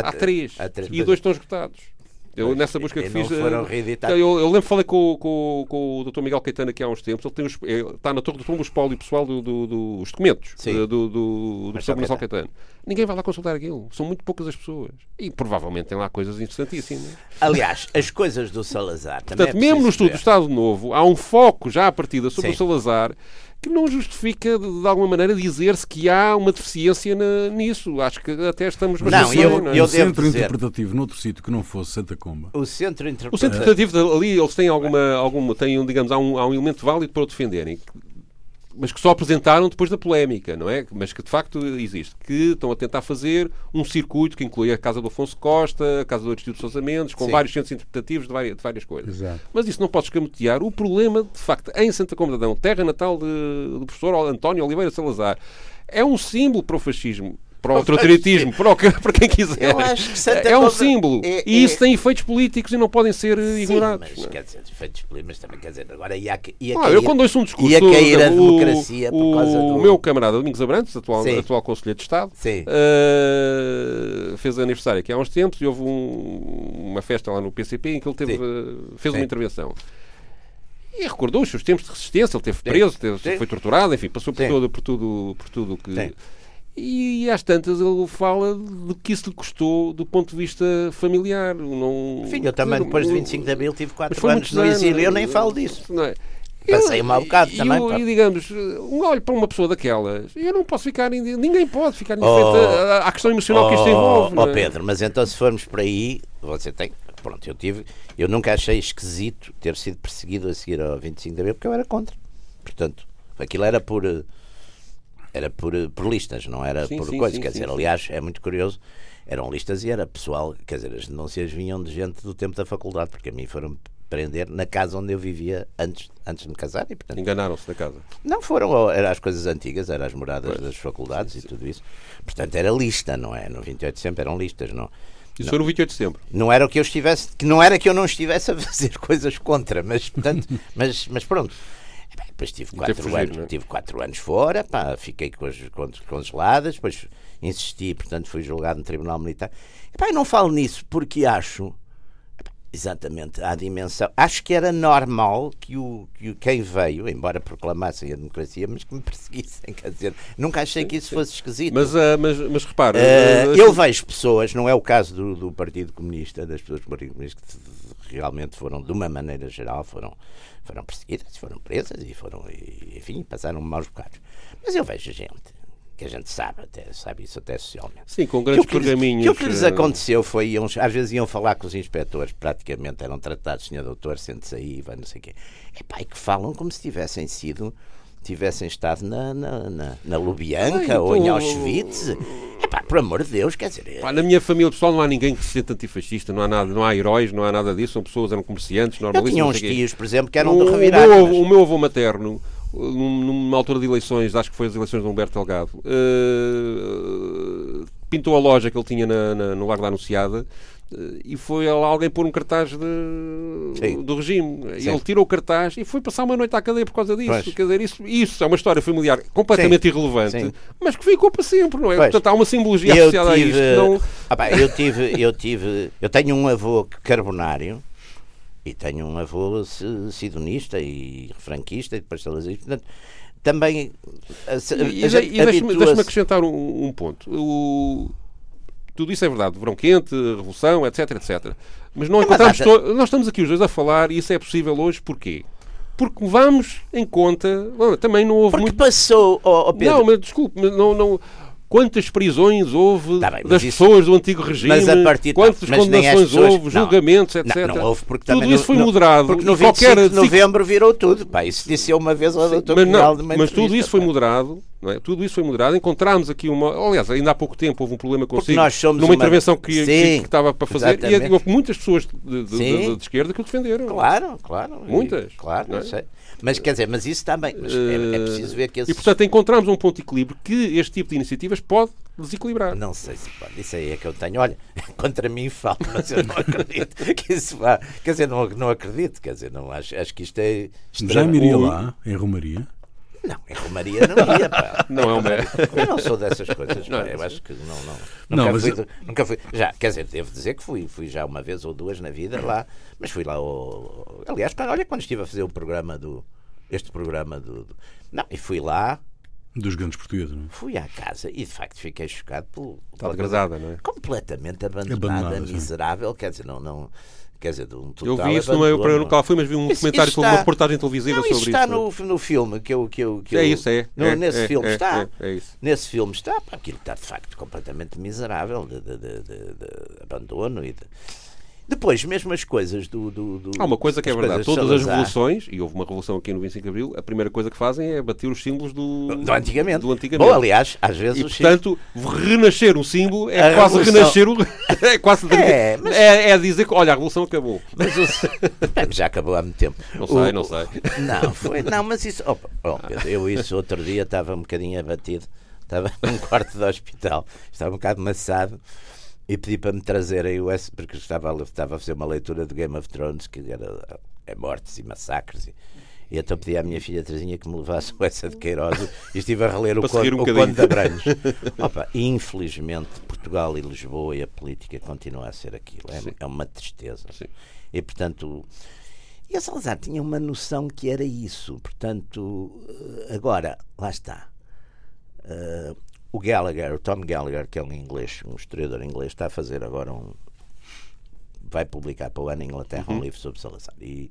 S2: Há
S3: três.
S2: há três,
S3: E dois estão esgotados. Eu,
S2: Pois,
S3: nessa busca que fiz.
S2: foram
S3: eh,
S2: reeditados.
S3: Eu, eu lembro falei com, com, com o Dr. Miguel Caetano aqui há uns tempos. Ele tem os, eh, está na Torre do Tombo o espólio pessoal do, do- do- os documentos
S2: Sim.
S3: eh, do, do, do Dr. Marcelo Caetano. Ninguém vai lá consultar aquilo. São muito poucas as pessoas. E provavelmente tem lá coisas interessantíssimas.
S2: Aliás, as coisas do Salazar também.
S3: Portanto,
S2: é
S3: mesmo no estudo do. Estado Novo, há um foco já à partida sobre
S2: Sim.
S3: o Salazar que não justifica, de, de alguma maneira, dizer-se que há uma deficiência na- nisso. Acho que até estamos
S2: Não,
S3: bastante
S2: eu-
S3: bem, não é?
S2: eu devo
S1: centro
S2: dizer-
S1: interpretativo noutro sítio que não fosse Santa Comba.
S2: O centro
S3: O
S2: interpretativo.
S3: centro interpretativo ali, eles têm alguma, alguma têm, um, digamos, há um, há um elemento válido para o defenderem, mas que só apresentaram depois da polémica, não é? Mas que de facto existe, que estão a tentar fazer um circuito que inclui a Casa do Afonso Costa, a Casa do Aristides Sousa Mendes, com
S2: Sim.
S3: vários centros interpretativos de várias, de várias coisas.
S1: Exato.
S3: Mas isso não pode escamotear o problema, de facto, em Santa Combadão, terra natal de- do professor António Oliveira Salazar, é um símbolo para o fascismo. Para o autoritarismo, para, o que- para quem quiser.
S2: Eu acho que Santa
S3: é um símbolo.
S2: é-
S3: e isso
S2: é-
S3: tem efeitos políticos e não podem ser eh,
S2: Sim,
S3: ignorados.
S2: mas
S3: é?
S2: quer dizer, feitos mas também quer dizer, agora ia, ia
S3: Ah,
S2: cair,
S3: eu quando ouço um discurso
S2: ia cair a
S3: o-
S2: democracia por
S3: o,
S2: causa do.
S3: o meu camarada Domingos Abrantes, atual,
S2: Sim.
S3: atual Conselheiro de Estado,
S2: Sim.
S3: eh, fez aniversário aqui há uns tempos e houve um- uma festa lá no PCP em que ele teve, eh, fez
S2: Sim.
S3: uma intervenção. E recordou os seus tempos de resistência, ele teve preso, teve- foi torturado, enfim, passou por tudo, por tudo, por tudo que. E às tantas ele fala do que isso lhe custou do ponto de vista familiar. Não,
S2: Enfim, eu também depois de 25 de Abril tive
S3: Mas
S2: 4
S3: foi
S2: anos no exílio, eu nem falo disso.
S3: Não é?
S2: Passei mau bocado
S3: e
S2: também,
S3: eu-. E digamos, um olho para uma pessoa daquelas, eu não posso ficar, ninguém pode ficar
S2: Oh.
S3: indiferente à- à questão emocional que isto envolve.
S2: Ó
S3: não é?
S2: Pedro, mas então se formos por aí, você tem. Pronto, eu tive. Eu nunca achei esquisito ter sido perseguido a seguir ao 25 de Abril porque eu era contra. Portanto, aquilo era por. Era por, por listas, não era
S3: Sim,
S2: por
S3: sim,
S2: coisas.
S3: sim,
S2: quer
S3: sim,
S2: dizer,
S3: sim.
S2: aliás, é muito curioso. Eram listas e era pessoal, quer dizer, as denúncias vinham de gente do tempo da faculdade, porque a mim foram prender na casa onde eu vivia antes, antes de me casar e, portanto,
S3: Enganaram-se da casa.
S2: não foram, eram as coisas antigas, eram as moradas das faculdades e tudo isso. Portanto, era lista, não é? No 28 de sempre eram listas, não.
S3: Isso foi no 28 de setembro.
S2: Não era que eu estivesse, que não era que eu não estivesse a fazer coisas contra, mas portanto, mas, mas pronto. E, bem, Depois tive quatro
S3: fugir,
S2: anos,
S3: é?
S2: tive quatro anos fora, pá, fiquei com as contas congeladas, depois insisti, portanto fui julgado no Tribunal Militar. Epá, eu não falo nisso porque acho exatamente a dimensão. Acho que era normal que o, que o quem veio, embora proclamassem a democracia, mas que me perseguissem. Quer dizer, nunca achei que isso fosse esquisito.
S3: Mas, uh, mas, mas repara.
S2: Uh, eu vejo pessoas, não é o caso do, do Partido Comunista, das pessoas do Partido Comunista que realmente foram, de uma maneira geral, foram, foram perseguidas, foram presas e foram, enfim, passaram maus bocados. Mas eu vejo gente que a gente sabe, até, sabe isso até socialmente.
S3: Sim, com grandes
S2: que
S3: pergaminhos.
S2: Que o que lhes eh, aconteceu foi, iam, às vezes iam falar com os inspectores, praticamente eram tratados, senhor doutor, sente-se aí, vai não sei o quê. Epá, e que falam como se tivessem sido tivessem estado na, na, na, na Lubianca Ai, ou em Auschwitz. Epá, por amor de Deus, quer dizer.
S3: Pá, na minha família pessoal não há ninguém que se sente antifascista, não há nada, não há heróis, não há nada disso, são pessoas, eram comerciantes, normalistas.
S2: Eu tinha uns tios, por exemplo, que eram
S3: o,
S2: de revirar.
S3: O, o meu avô materno numa altura de eleições, acho que foi as eleições de Humberto Delgado, uh, pintou a loja que ele tinha na, na, no Largo da Anunciada uh, e foi lá alguém pôr um cartaz de, do regime. Sim. Ele tirou o cartaz e foi passar uma noite à cadeia por causa disso. Pois. Quer dizer, isso, isso é uma história familiar completamente Sim. irrelevante, Sim. mas que ficou para sempre, não é? Pois. Portanto, há uma simbologia eu associada tive, a isto. Não...
S2: Ah, pá, eu tive, eu tive, eu tenho um avô carbonário e tenho um avô sidonista e franquista e depois salazarista. Portanto, também.
S3: e, e deixe-me deixe acrescentar um, um ponto. O, tudo isso é verdade. Verão quente, revolução, etc, etc. Mas não é, encontramos. Mas, to... Nós estamos aqui os dois a falar e isso é possível hoje porquê? Porque vamos em conta. Também não houve
S2: Porque
S3: muito.
S2: passou. Oh, oh Pedro.
S3: Não, mas desculpe, não, não, Quantas prisões houve tá bem, das isso, pessoas do antigo regime? Mas a partir, quantas não, condenações pessoas, houve, julgamentos, etc.
S2: Não, não houve porque
S3: tudo
S2: também
S3: isso foi moderado.
S2: Porque no 25 qualquer... de novembro virou tudo. Pá, isso disse uma vez ao doutor
S3: mas, não, mas tudo isso foi moderado. Não é? Tudo isso foi moderado. Encontramos aqui uma. Aliás, ainda há pouco tempo houve um problema consigo. Nós somos numa uma... intervenção que, Sim, que, que, estava para fazer. Exatamente. E houve muitas pessoas de, de, de, de, esquerda que o defenderam.
S2: Claro, claro.
S3: Muitas.
S2: E, claro, não é? sei. Mas quer dizer, mas isso também. Mas é, é preciso ver que esses...
S3: E portanto encontramos um ponto de equilíbrio que este tipo de iniciativas pode desequilibrar.
S2: Não sei se pode. Isso aí é que eu tenho. Olha, contra mim falo, mas eu não acredito que isso vá. Quer dizer, não, não acredito. Quer dizer, não, acho, acho que isto é.
S1: Já me iria lá, em Romaria?
S2: Não, em Romaria não ia, pá.
S3: Não é o
S2: Eu não sou dessas coisas, não, eu acho que não, não. Nunca, não, mas... fui, nunca fui. Já, quer dizer, devo dizer que fui, fui já uma vez ou duas na vida lá, mas fui lá. Ao, aliás, olha, quando estive a fazer o programa do. Este programa do. do não, e fui lá,
S1: dos grandes portugueses, não é?
S2: Fui à casa e de facto fiquei chocado pelo.
S3: Está degradada, não é?
S2: Completamente abandonada, abandonada miserável, quer dizer, não. não quer dizer, um
S3: total Eu vi isso, não é, eu nunca lá fui, mas vi um documentário sobre uma reportagem televisiva
S2: não,
S3: sobre isso.
S2: está no, no filme que eu. Que eu, que
S3: é
S2: eu,
S3: isso, é.
S2: No,
S3: é
S2: nesse
S3: é,
S2: filme
S3: é,
S2: está.
S3: É, é, isso.
S2: Nesse filme está. Pá, aquilo está de facto completamente miserável de, de, de, de abandono e de depois, mesmo as coisas do. do, do
S3: Há uma coisa que é verdade: todas as revoluções, e houve uma revolução aqui no 25 de Abril, a primeira coisa que fazem é bater os símbolos do.
S2: Do antigamente. Do antigamente. Bom, aliás, às vezes.
S3: E, portanto, símbolos... renascer um símbolo é a quase revolução... renascer o. é quase. É, mas... é, é, dizer que, olha, a revolução acabou.
S2: Mas o... Já acabou há muito tempo.
S3: Não sei, o... não sei.
S2: Não, foi... não mas isso. Oh, oh, Pedro, eu isso outro dia estava um bocadinho abatido. Estava num quarto do hospital, estava um bocado maçado e pedi para me trazerem o S, porque estava, estava a fazer uma leitura de Game of Thrones, que era é mortes e massacres. E, e então pedi à minha filha Terezinha que me levasse o essa de Queiroz e estive a reler o, Conde, um o Conde de Abranhos. Opa, infelizmente, Portugal e Lisboa e a política continua a ser aquilo. É, é uma tristeza. Sim. E portanto. E a Salazar tinha uma noção que era isso. Portanto, agora, lá está. Uh, o Gallagher, o Tom Gallagher, que é um inglês, um historiador inglês, está a fazer agora um. vai publicar para o ano em Inglaterra uhum. um livro sobre Salazar. E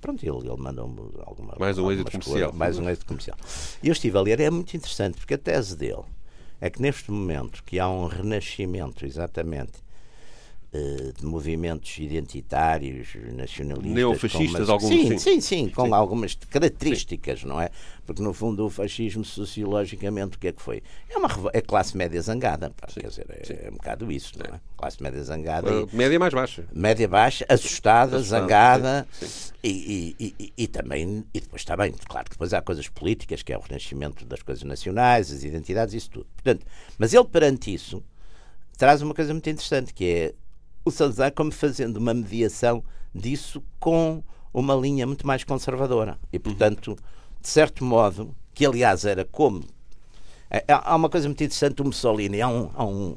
S2: pronto, ele, ele mandou-me alguma.
S3: Mais um êxito comercial.
S2: Mais um êxito comercial. E eu estive a ler, é muito interessante, porque a tese dele é que neste momento que há um renascimento, exatamente, de movimentos identitários, nacionalistas.
S3: Neofascistas,
S2: alguns sim,
S3: sim,
S2: sim, sim, com algumas características, não é? Porque no fundo o fascismo sociologicamente o que é que foi? É uma é classe média zangada, quer dizer, é, é, um bocado isso, não é? Classe média zangada.
S3: Média mais baixa.
S2: Média baixa, assustada, zangada e, e, e, e, também, e depois está bem, claro que depois há coisas políticas, que é o renascimento das coisas nacionais, as identidades, isso tudo. Portanto, mas ele perante isso traz uma coisa muito interessante que é o Salazar como fazendo uma mediação disso com uma linha muito mais conservadora. E, portanto, de certo modo, que aliás era como É, há uma coisa muito interessante, o Mussolini, há um, há um,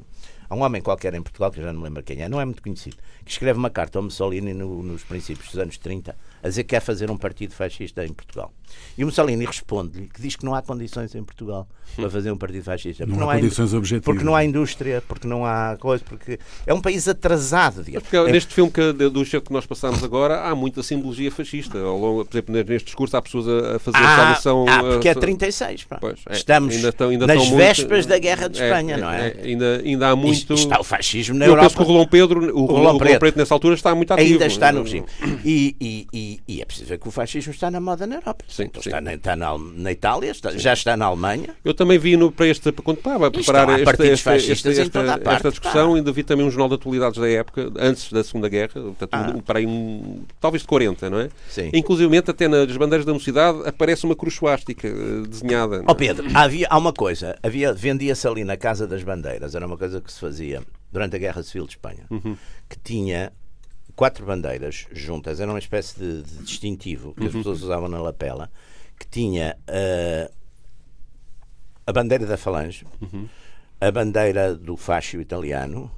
S2: há um homem qualquer em Portugal, que eu já não me lembro quem é, não é muito conhecido, que escreve uma carta ao Mussolini no, nos princípios dos anos 30 a dizer que quer fazer um partido fascista em Portugal. E o Mussolini responde-lhe que diz que não há condições em Portugal para fazer um partido fascista.
S1: Não,
S2: Porque
S1: há condições objetivas.
S2: Porque não há indústria, porque não há coisa, porque é um país atrasado. digamos.
S3: Porque
S2: É-
S3: neste filme que, do que nós passamos agora, há muita simbologia fascista. Ao longo, por exemplo, neste discurso há pessoas a, a fazer a
S2: Ah,
S3: saudação.
S2: ah, porque é
S3: a-
S2: 36. pá.
S3: Pois, é,
S2: Estamos
S3: ainda estão- ainda
S2: nas
S3: muito-
S2: vésperas da Guerra de Espanha, não é?
S3: ainda, ainda há muito.
S2: Está o fascismo na
S3: Eu
S2: Europa.
S3: penso que o Rolão Pedro, o,
S2: Rolão
S3: Rolão
S2: Preto.
S3: Preto. nessa altura está muito ativo.
S2: Ainda está no regime. E, e- e- e é preciso ver que o fascismo está na moda na Europa.
S3: Sim,
S2: Então
S3: sim.
S2: Está, na, está na, na Itália, está- já está na Alemanha.
S3: Eu também vi no, para este, quando estava a preparar este- este- este- esta,
S2: parte,
S3: esta discussão,
S2: pá.
S3: ainda vi também um jornal de atualidades da época, antes da Segunda Guerra, portanto,
S2: Ah.
S3: um, para aí um, talvez de 40, não é?
S2: Sim.
S3: Inclusive, até nas bandeiras da mocidade aparece uma cruz suástica eh, desenhada.
S2: Ó
S3: é?
S2: Pedro, havia, há uma coisa, havia, vendia-se ali na Casa das Bandeiras, era uma coisa que se fazia durante a Guerra Civil de Espanha,
S3: Uhum.
S2: que tinha quatro bandeiras juntas, era uma espécie de, de distintivo que as
S3: Uhum.
S2: pessoas usavam na lapela, que tinha eh, a bandeira da Falange,
S3: Uhum.
S2: a bandeira do fascio italiano,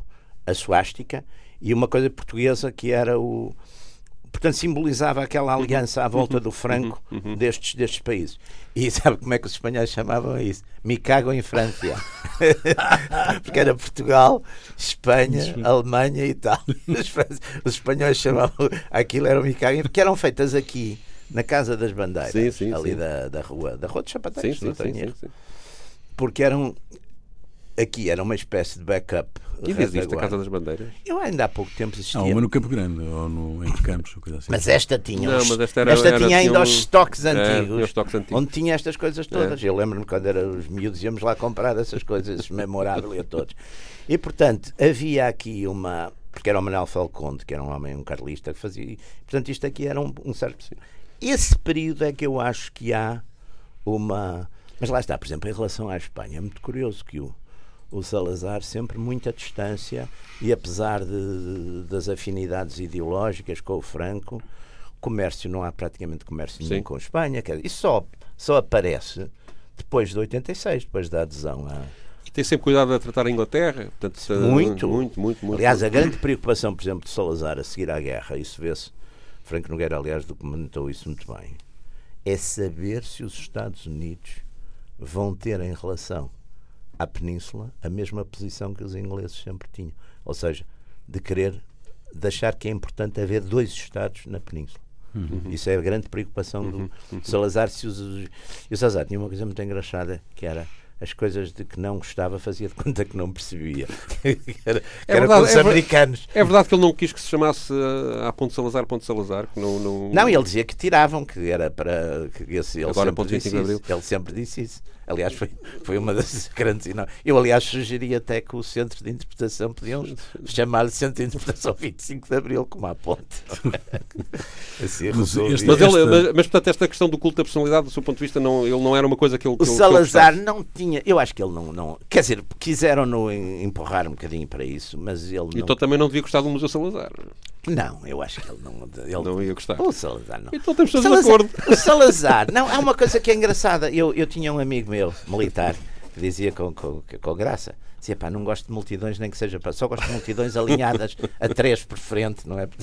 S2: a suástica e uma coisa portuguesa que era o. Portanto, simbolizava aquela aliança à volta do Franco destes, destes países. E sabe como é que os espanhóis chamavam isso? Me cago em França. Porque era Portugal, Espanha, Alemanha e tal. Os, espanhóis chamavam aquilo, era o me cago em porque eram feitas aqui, na Casa das Bandeiras,
S3: Sim, sim,
S2: ali
S3: sim.
S2: Da, da rua, da Rua dos Chapateiros,
S3: sim, sim, sim.
S2: porque eram aqui era uma espécie de backup.
S3: Ainda existe a. Casa das Bandeiras.
S2: Eu ainda há pouco tempo existia.
S1: Há uma no Campo Grande, ou no, entre Campos, ou coisa assim.
S2: Mas esta tinha,
S3: Não, mas esta era-
S2: esta
S3: era-
S2: tinha ainda
S3: tinha
S2: os
S3: um-
S2: estoques
S3: É,
S2: antigos,
S3: os estoques antigos.
S2: onde tinha estas coisas todas. Eu lembro-me quando era os miúdos íamos lá comprar essas coisas, esses memoráveis a todos. E portanto, havia aqui uma. Porque era o Manuel Falconde, que era um homem, um carlista, que fazia. e, Portanto, isto aqui era um, um certo. Esse período é que eu acho que há uma. Mas lá está, por exemplo, em relação à Espanha, é muito curioso que o, o Salazar, sempre muita distância, e apesar de- das afinidades ideológicas com o Franco, comércio, não há praticamente comércio nenhum
S3: Sim.
S2: com a Espanha. Quer isso só, só aparece depois de 86, depois da adesão.
S3: E tem sempre cuidado a tratar a Inglaterra. Portanto, se-
S2: Muito.
S3: muito, muito, muito.
S2: Aliás, a grande preocupação, por exemplo, de Salazar a seguir à guerra, isso vê-se, Franco Nogueira, aliás, documentou isso muito bem, é saber se os Estados Unidos vão ter em relação à Península a mesma posição que os ingleses sempre tinham. Ou seja, de querer, de achar que é importante haver dois Estados na Península. Isso é a grande preocupação do Salazar. Se os, e o Salazar tinha uma coisa muito engraçada que era as coisas de que não gostava fazia de conta que não percebia. que era, que
S3: verdade,
S2: com os
S3: é
S2: americanos.
S3: É verdade que ele não quis que se chamasse uh, a Ponte Salazar, Ponte Salazar. Que não, não...
S2: Não, ele dizia que tiravam, que era para. Que esse, ele,
S3: Agora,
S2: sempre
S3: ponto 25
S2: disse isso. ele sempre disse isso. Aliás, foi, foi uma das grandes. Eu, aliás, sugeria até que o centro de interpretação podiam chamar-lhe Centro de Interpretação 25 de Abril, como a ponte. assim,
S1: Mas este-
S3: Mas, ele,
S1: Esta-
S3: mas, mas, portanto, esta questão do culto da personalidade, do seu ponto de vista, não, ele não era uma coisa que ele.
S2: O
S3: que ele- ele
S2: Salazar
S3: gostasse.
S2: não tinha. Eu acho que ele não. não quer dizer, quiseram-no em- empurrar um bocadinho para isso, mas ele não.
S3: Então também não devia gostar do Museu Salazar.
S2: Não, eu acho que ele não. Ele,
S3: Não ia gostar.
S2: O Salazar não.
S3: Então estamos todos de
S2: Salazar,
S3: acordo.
S2: O Salazar, não, há uma coisa que é engraçada. Eu, eu tinha um amigo meu, militar, que dizia com, com, com graça: dizia, pá, não gosto de multidões, nem que seja para. Só gosto de multidões alinhadas a três por frente, não é?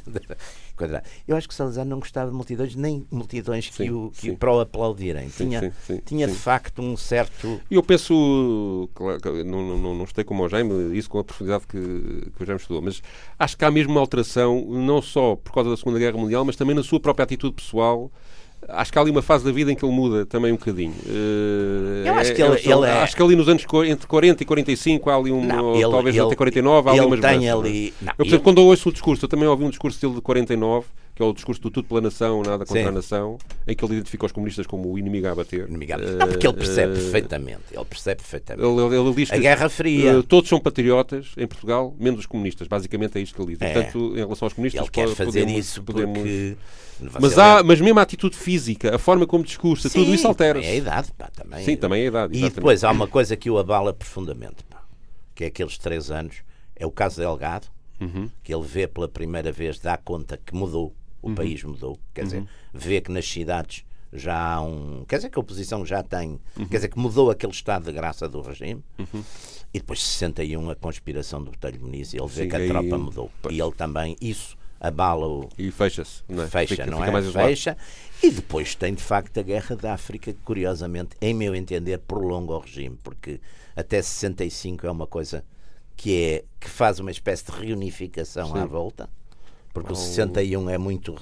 S2: Eu acho que Salazar não gostava de multidões, nem multidões que,
S3: Sim,
S2: o, que
S3: sim.
S2: para o aplaudirem.
S3: Sim,
S2: tinha
S3: sim,
S2: tinha de facto um certo.
S3: E eu penso, claro, não, não, não, estou como o Jaime, isso com a profundidade que, que o Jaime estudou, mas acho que há mesmo uma alteração, não só por causa da Segunda Guerra Mundial, mas também na sua própria atitude pessoal. Acho que há ali uma fase da vida em que ele muda também um bocadinho. Eh,
S2: Eu acho que
S3: é-
S2: ele-
S3: é só-
S2: ele é-
S3: Acho que ali nos anos entre 40 e 45 há ali um.
S2: Não, ele-
S3: talvez
S2: ele-
S3: até 49 há ali
S2: ele
S3: umas
S2: tem
S3: mudanças,
S2: ali-
S3: não é? eu, portanto,
S2: ele-
S3: quando eu ouço o discurso, eu também ouvi um discurso dele de 49, que é o discurso do tudo pela nação, nada contra
S2: Sim.
S3: a nação, em que ele identifica os comunistas como o inimigo a bater.
S2: Inimigável.
S3: Eh,
S2: Não, porque ele percebe
S3: eh,
S2: perfeitamente. Ele percebe perfeitamente.
S3: ele, ele- diz
S2: A
S3: que
S2: Guerra Fria.
S3: eh, todos são patriotas em Portugal, menos os comunistas. Basicamente é isto que ele diz.
S2: É.
S3: Portanto, em relação aos comunistas,
S2: Ele quer fazer
S3: podemos-
S2: isso
S3: podemos-
S2: porque.
S3: Mas,
S2: Você
S3: há, mas mesmo a atitude física, a forma como discursa, tudo
S2: Sim,
S3: isso altera-se.
S2: É a idade, pá, também.
S3: Sim, também é a idade.
S2: E
S3: exatamente.
S2: depois há uma coisa que o abala profundamente, pá, que é aqueles três anos, é o caso Delgado,
S3: Uhum.
S2: que ele vê pela primeira vez, dá conta que mudou, o
S3: Uhum.
S2: país mudou, quer dizer, vê que nas cidades já há um. Quer dizer que a oposição já tem.
S3: Uhum.
S2: Quer dizer que mudou aquele estado de graça do regime. E depois, 61, a conspiração do Botelho Muniz, ele vê
S3: Sim,
S2: que a tropa mudou. E ele também, isso abala o.
S3: E fecha-se. não é?
S2: Fecha,
S3: Fica-
S2: não
S3: fica
S2: é?
S3: mais.
S2: Fecha. E depois tem de facto a Guerra da África, que curiosamente, em meu entender, prolonga o regime, porque até 65 é uma coisa que, é, que faz uma espécie de reunificação à volta, porque o 61 é muito.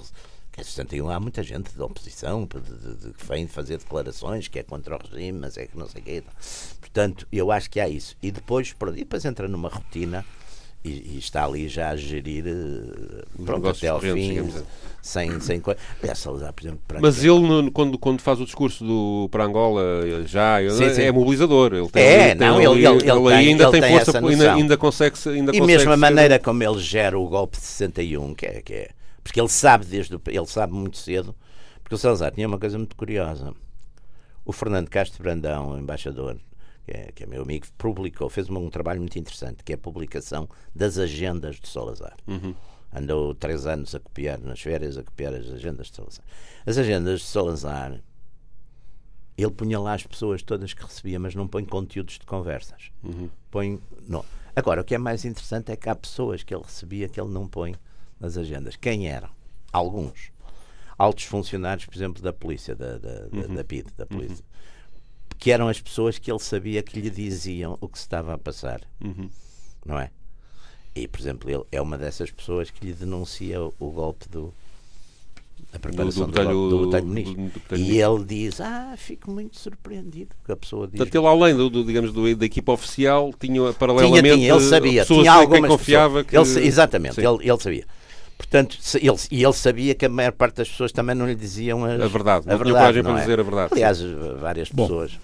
S2: Em 61 há muita gente da oposição que vem fazer declarações que é contra o regime, mas é que não sei o quê. Portanto, eu acho que há isso. E depois, e depois entra numa rotina e, e está ali já a gerir eh, pronto, até ao fim,
S3: digamos assim.
S2: sem, sem coisa. Salazar, por exemplo, para
S3: Mas ele, no- quando, quando faz o discurso do, para Angola, já
S2: Sim,
S3: é,
S2: sim.
S3: mobilizador. Ele tem,
S2: É,
S3: tem
S2: não,
S3: ali-
S2: ele- ele- ele tem-
S3: ainda
S2: ele
S3: tem
S2: tem
S3: força,
S2: essa
S3: ainda, ainda consegue se- ainda
S2: E
S3: consegue
S2: mesmo a
S3: ser-
S2: maneira como ele gera o golpe de 61, que é, que é porque ele sabe desde o, ele sabe muito cedo, porque o Salazar tinha uma coisa muito curiosa. O Fernando Castro Brandão, o embaixador, que é, que é meu amigo, publicou, fez um, um trabalho muito interessante, que é a publicação das agendas de Salazar. Andou três anos a copiar, nas férias, a copiar as agendas de Salazar. As agendas de Salazar, ele punha lá as pessoas todas que recebia, mas não põe conteúdos de conversas. Põe. Não. Agora, o que é mais interessante é que há pessoas que ele recebia que ele não põe nas agendas. Quem eram? Alguns. Altos funcionários, por exemplo, da polícia, da, da, da- da PID, da polícia. Que eram as pessoas que ele sabia que lhe diziam o que se estava a passar. Não é? E, por exemplo, ele é uma dessas pessoas que lhe denuncia o, o golpe do. A preparação do, golpe do botelho Muniz.
S3: do- do botelho
S2: E ele diz: Ah, fico muito surpreendido. Porque a pessoa diz.
S3: Portanto, ele, além do, do, digamos, do, da equipa oficial, tinha paralelamente
S2: Tinha, tinha, ele sabia.
S3: pessoas
S2: Tinha algumas
S3: confiava
S2: pessoas.
S3: que...
S2: Ele exatamente, ele, ele sabia. Portanto, ele, e ele sabia que a maior parte das pessoas também não lhe diziam as-
S3: A verdade, não
S2: a
S3: tinha
S2: verdade,
S3: coragem
S2: não
S3: para
S2: é?
S3: dizer a verdade.
S2: Aliás, várias
S1: Bom,
S2: pessoas.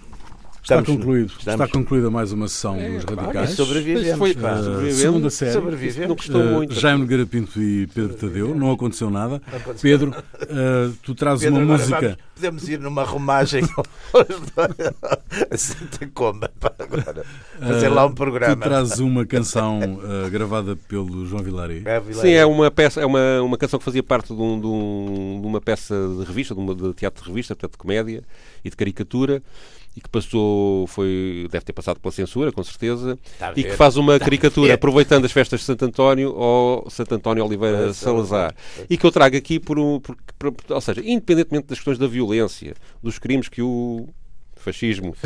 S1: Está
S2: Estamos-
S1: concluído.
S2: estamos-
S1: Está concluída mais uma sessão dos radicais.
S2: E sobrevivemos.
S3: Foi-
S2: pá.
S1: Uh,
S3: sobrevivemos.
S1: segunda série.
S2: Sobrevivemos.
S3: Não custou
S1: Uh,
S3: muito.
S1: Jaime Nogueira Pinto e Pedro Tadeu, não aconteceu nada. Pedro, uh, tu trazes
S2: Pedro,
S1: uma música.
S2: vamos- podemos ir numa romagem a Santa Comba pá, agora. Fazer lá um
S1: Tu
S2: programa.
S1: trazes uma canção uh, gravada pelo João Vilari.
S2: É, Vilela.
S3: Sim, é uma peça, é uma, uma canção que fazia parte de, um- de um- de uma peça de revista, de, uma, de teatro de revista, portanto de comédia e de caricatura, e que passou, foi, deve ter passado pela censura, com certeza,
S2: a
S3: e que faz uma
S2: a
S3: caricatura aproveitando as festas de Santo António ao Santo António Oliveira
S2: Ah,
S3: Salazar. E que eu trago aqui por, um- por, por- ou seja, independentemente das questões da violência, dos crimes que o fascismo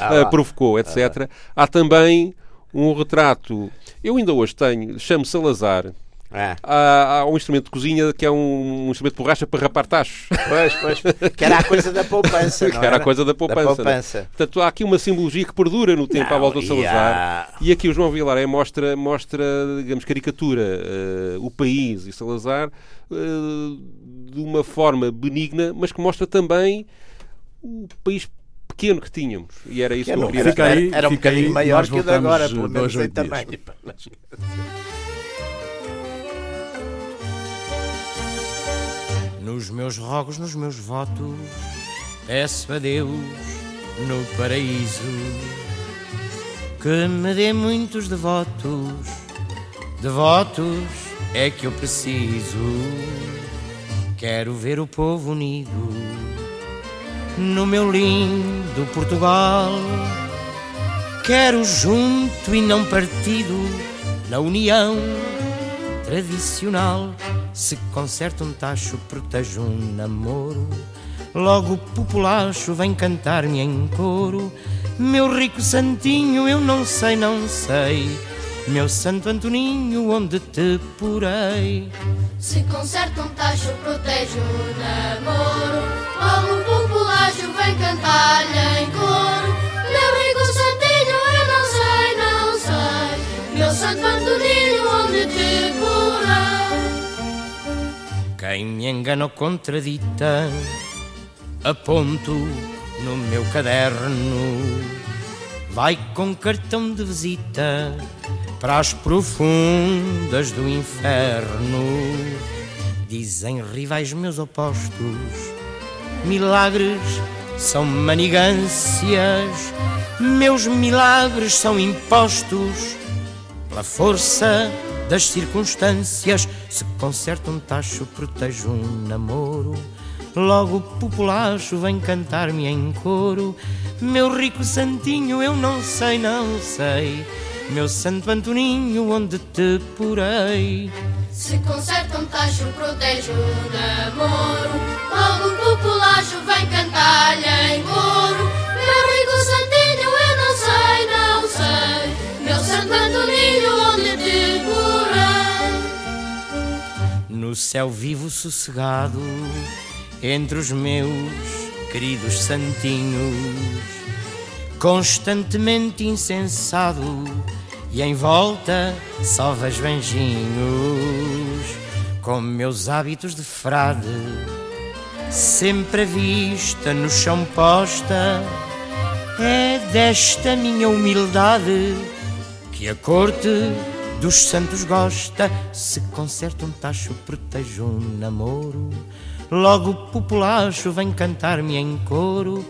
S2: Ah, lá.
S3: provocou, etc. Há também um retrato. Eu ainda hoje tenho, chamo Salazar.
S2: Ah,
S3: Há, há um instrumento de cozinha que é um, um instrumento de borracha para rapar tachos.
S2: pois, pois. Que era a coisa da poupança.
S3: que
S2: não
S3: era a coisa da poupança.
S2: Da
S3: né?
S2: poupança.
S3: Portanto, há aqui uma simbologia que perdura no tempo
S2: Não,
S3: à volta do
S2: e
S3: Salazar.
S2: há-
S3: E aqui o João Vilaré mostra, mostra digamos, caricatura eh, o país e Salazar eh, de uma forma benigna, mas que mostra também o país pequeno que tínhamos. E era isso
S2: Que
S3: que eu
S2: era,
S3: queria
S2: era,
S1: Fica aí,
S2: era, era um
S1: fica aí,
S2: bocadinho maior que o de agora, pelo
S1: eh,
S2: menos em tamanho.
S5: Nos meus rogos, nos meus votos, peço a Deus no paraíso que me dê muitos devotos. Devotos é que eu preciso. Quero ver o povo unido no meu lindo Portugal. Quero junto e não partido na união tradicional. Se conserta um tacho, protejo um namoro. Logo o populacho vem cantar-me em coro. Meu rico santinho, eu não sei, não sei. Meu santo Antoninho, onde te porei?
S6: Se conserta um tacho, protege o namoro. Logo o populacho vem cantar-lhe em coro. Meu rico santinho, eu não sei, não sei. Meu santo Antoninho, onde te porei?
S5: Quem me engana ou contradita, aponto no meu caderno. Vai com cartão de visita para as profundas do inferno. Dizem rivais meus opostos, milagres são manigâncias, meus milagres são impostos pela força das circunstâncias. Se conserta um tacho, protejo um namoro. Logo o populacho vem cantar-me em coro. Meu rico santinho, eu não sei, não sei. Meu santo Antoninho, onde te porei?
S6: Se conserta um tacho, protege o namoro. Logo o populacho vem cantar-lhe em coro.
S5: No céu vivo sossegado, entre os meus queridos santinhos, constantemente insensado, e em volta só vejo anjinhos, com meus hábitos de frade, sempre a vista no chão posta, é desta minha humildade que a corte dos santos gosta. Se conserta um tacho, protejo um namoro. Logo o populacho vem cantar-me em coro.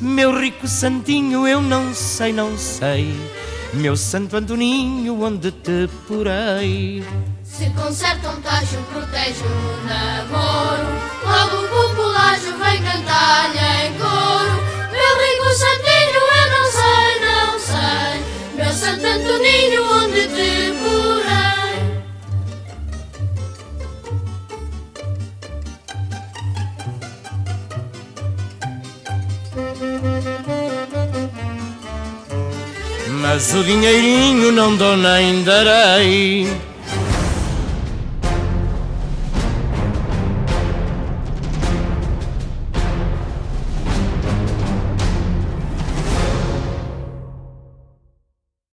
S5: Meu rico santinho, eu não sei, não sei. Meu santo Antoninho, onde te porei?
S6: Se conserta um tacho, protege o namoro. Logo o populacho vem cantar-lhe em coro.
S5: Mas o dinheirinho não dou nem darei.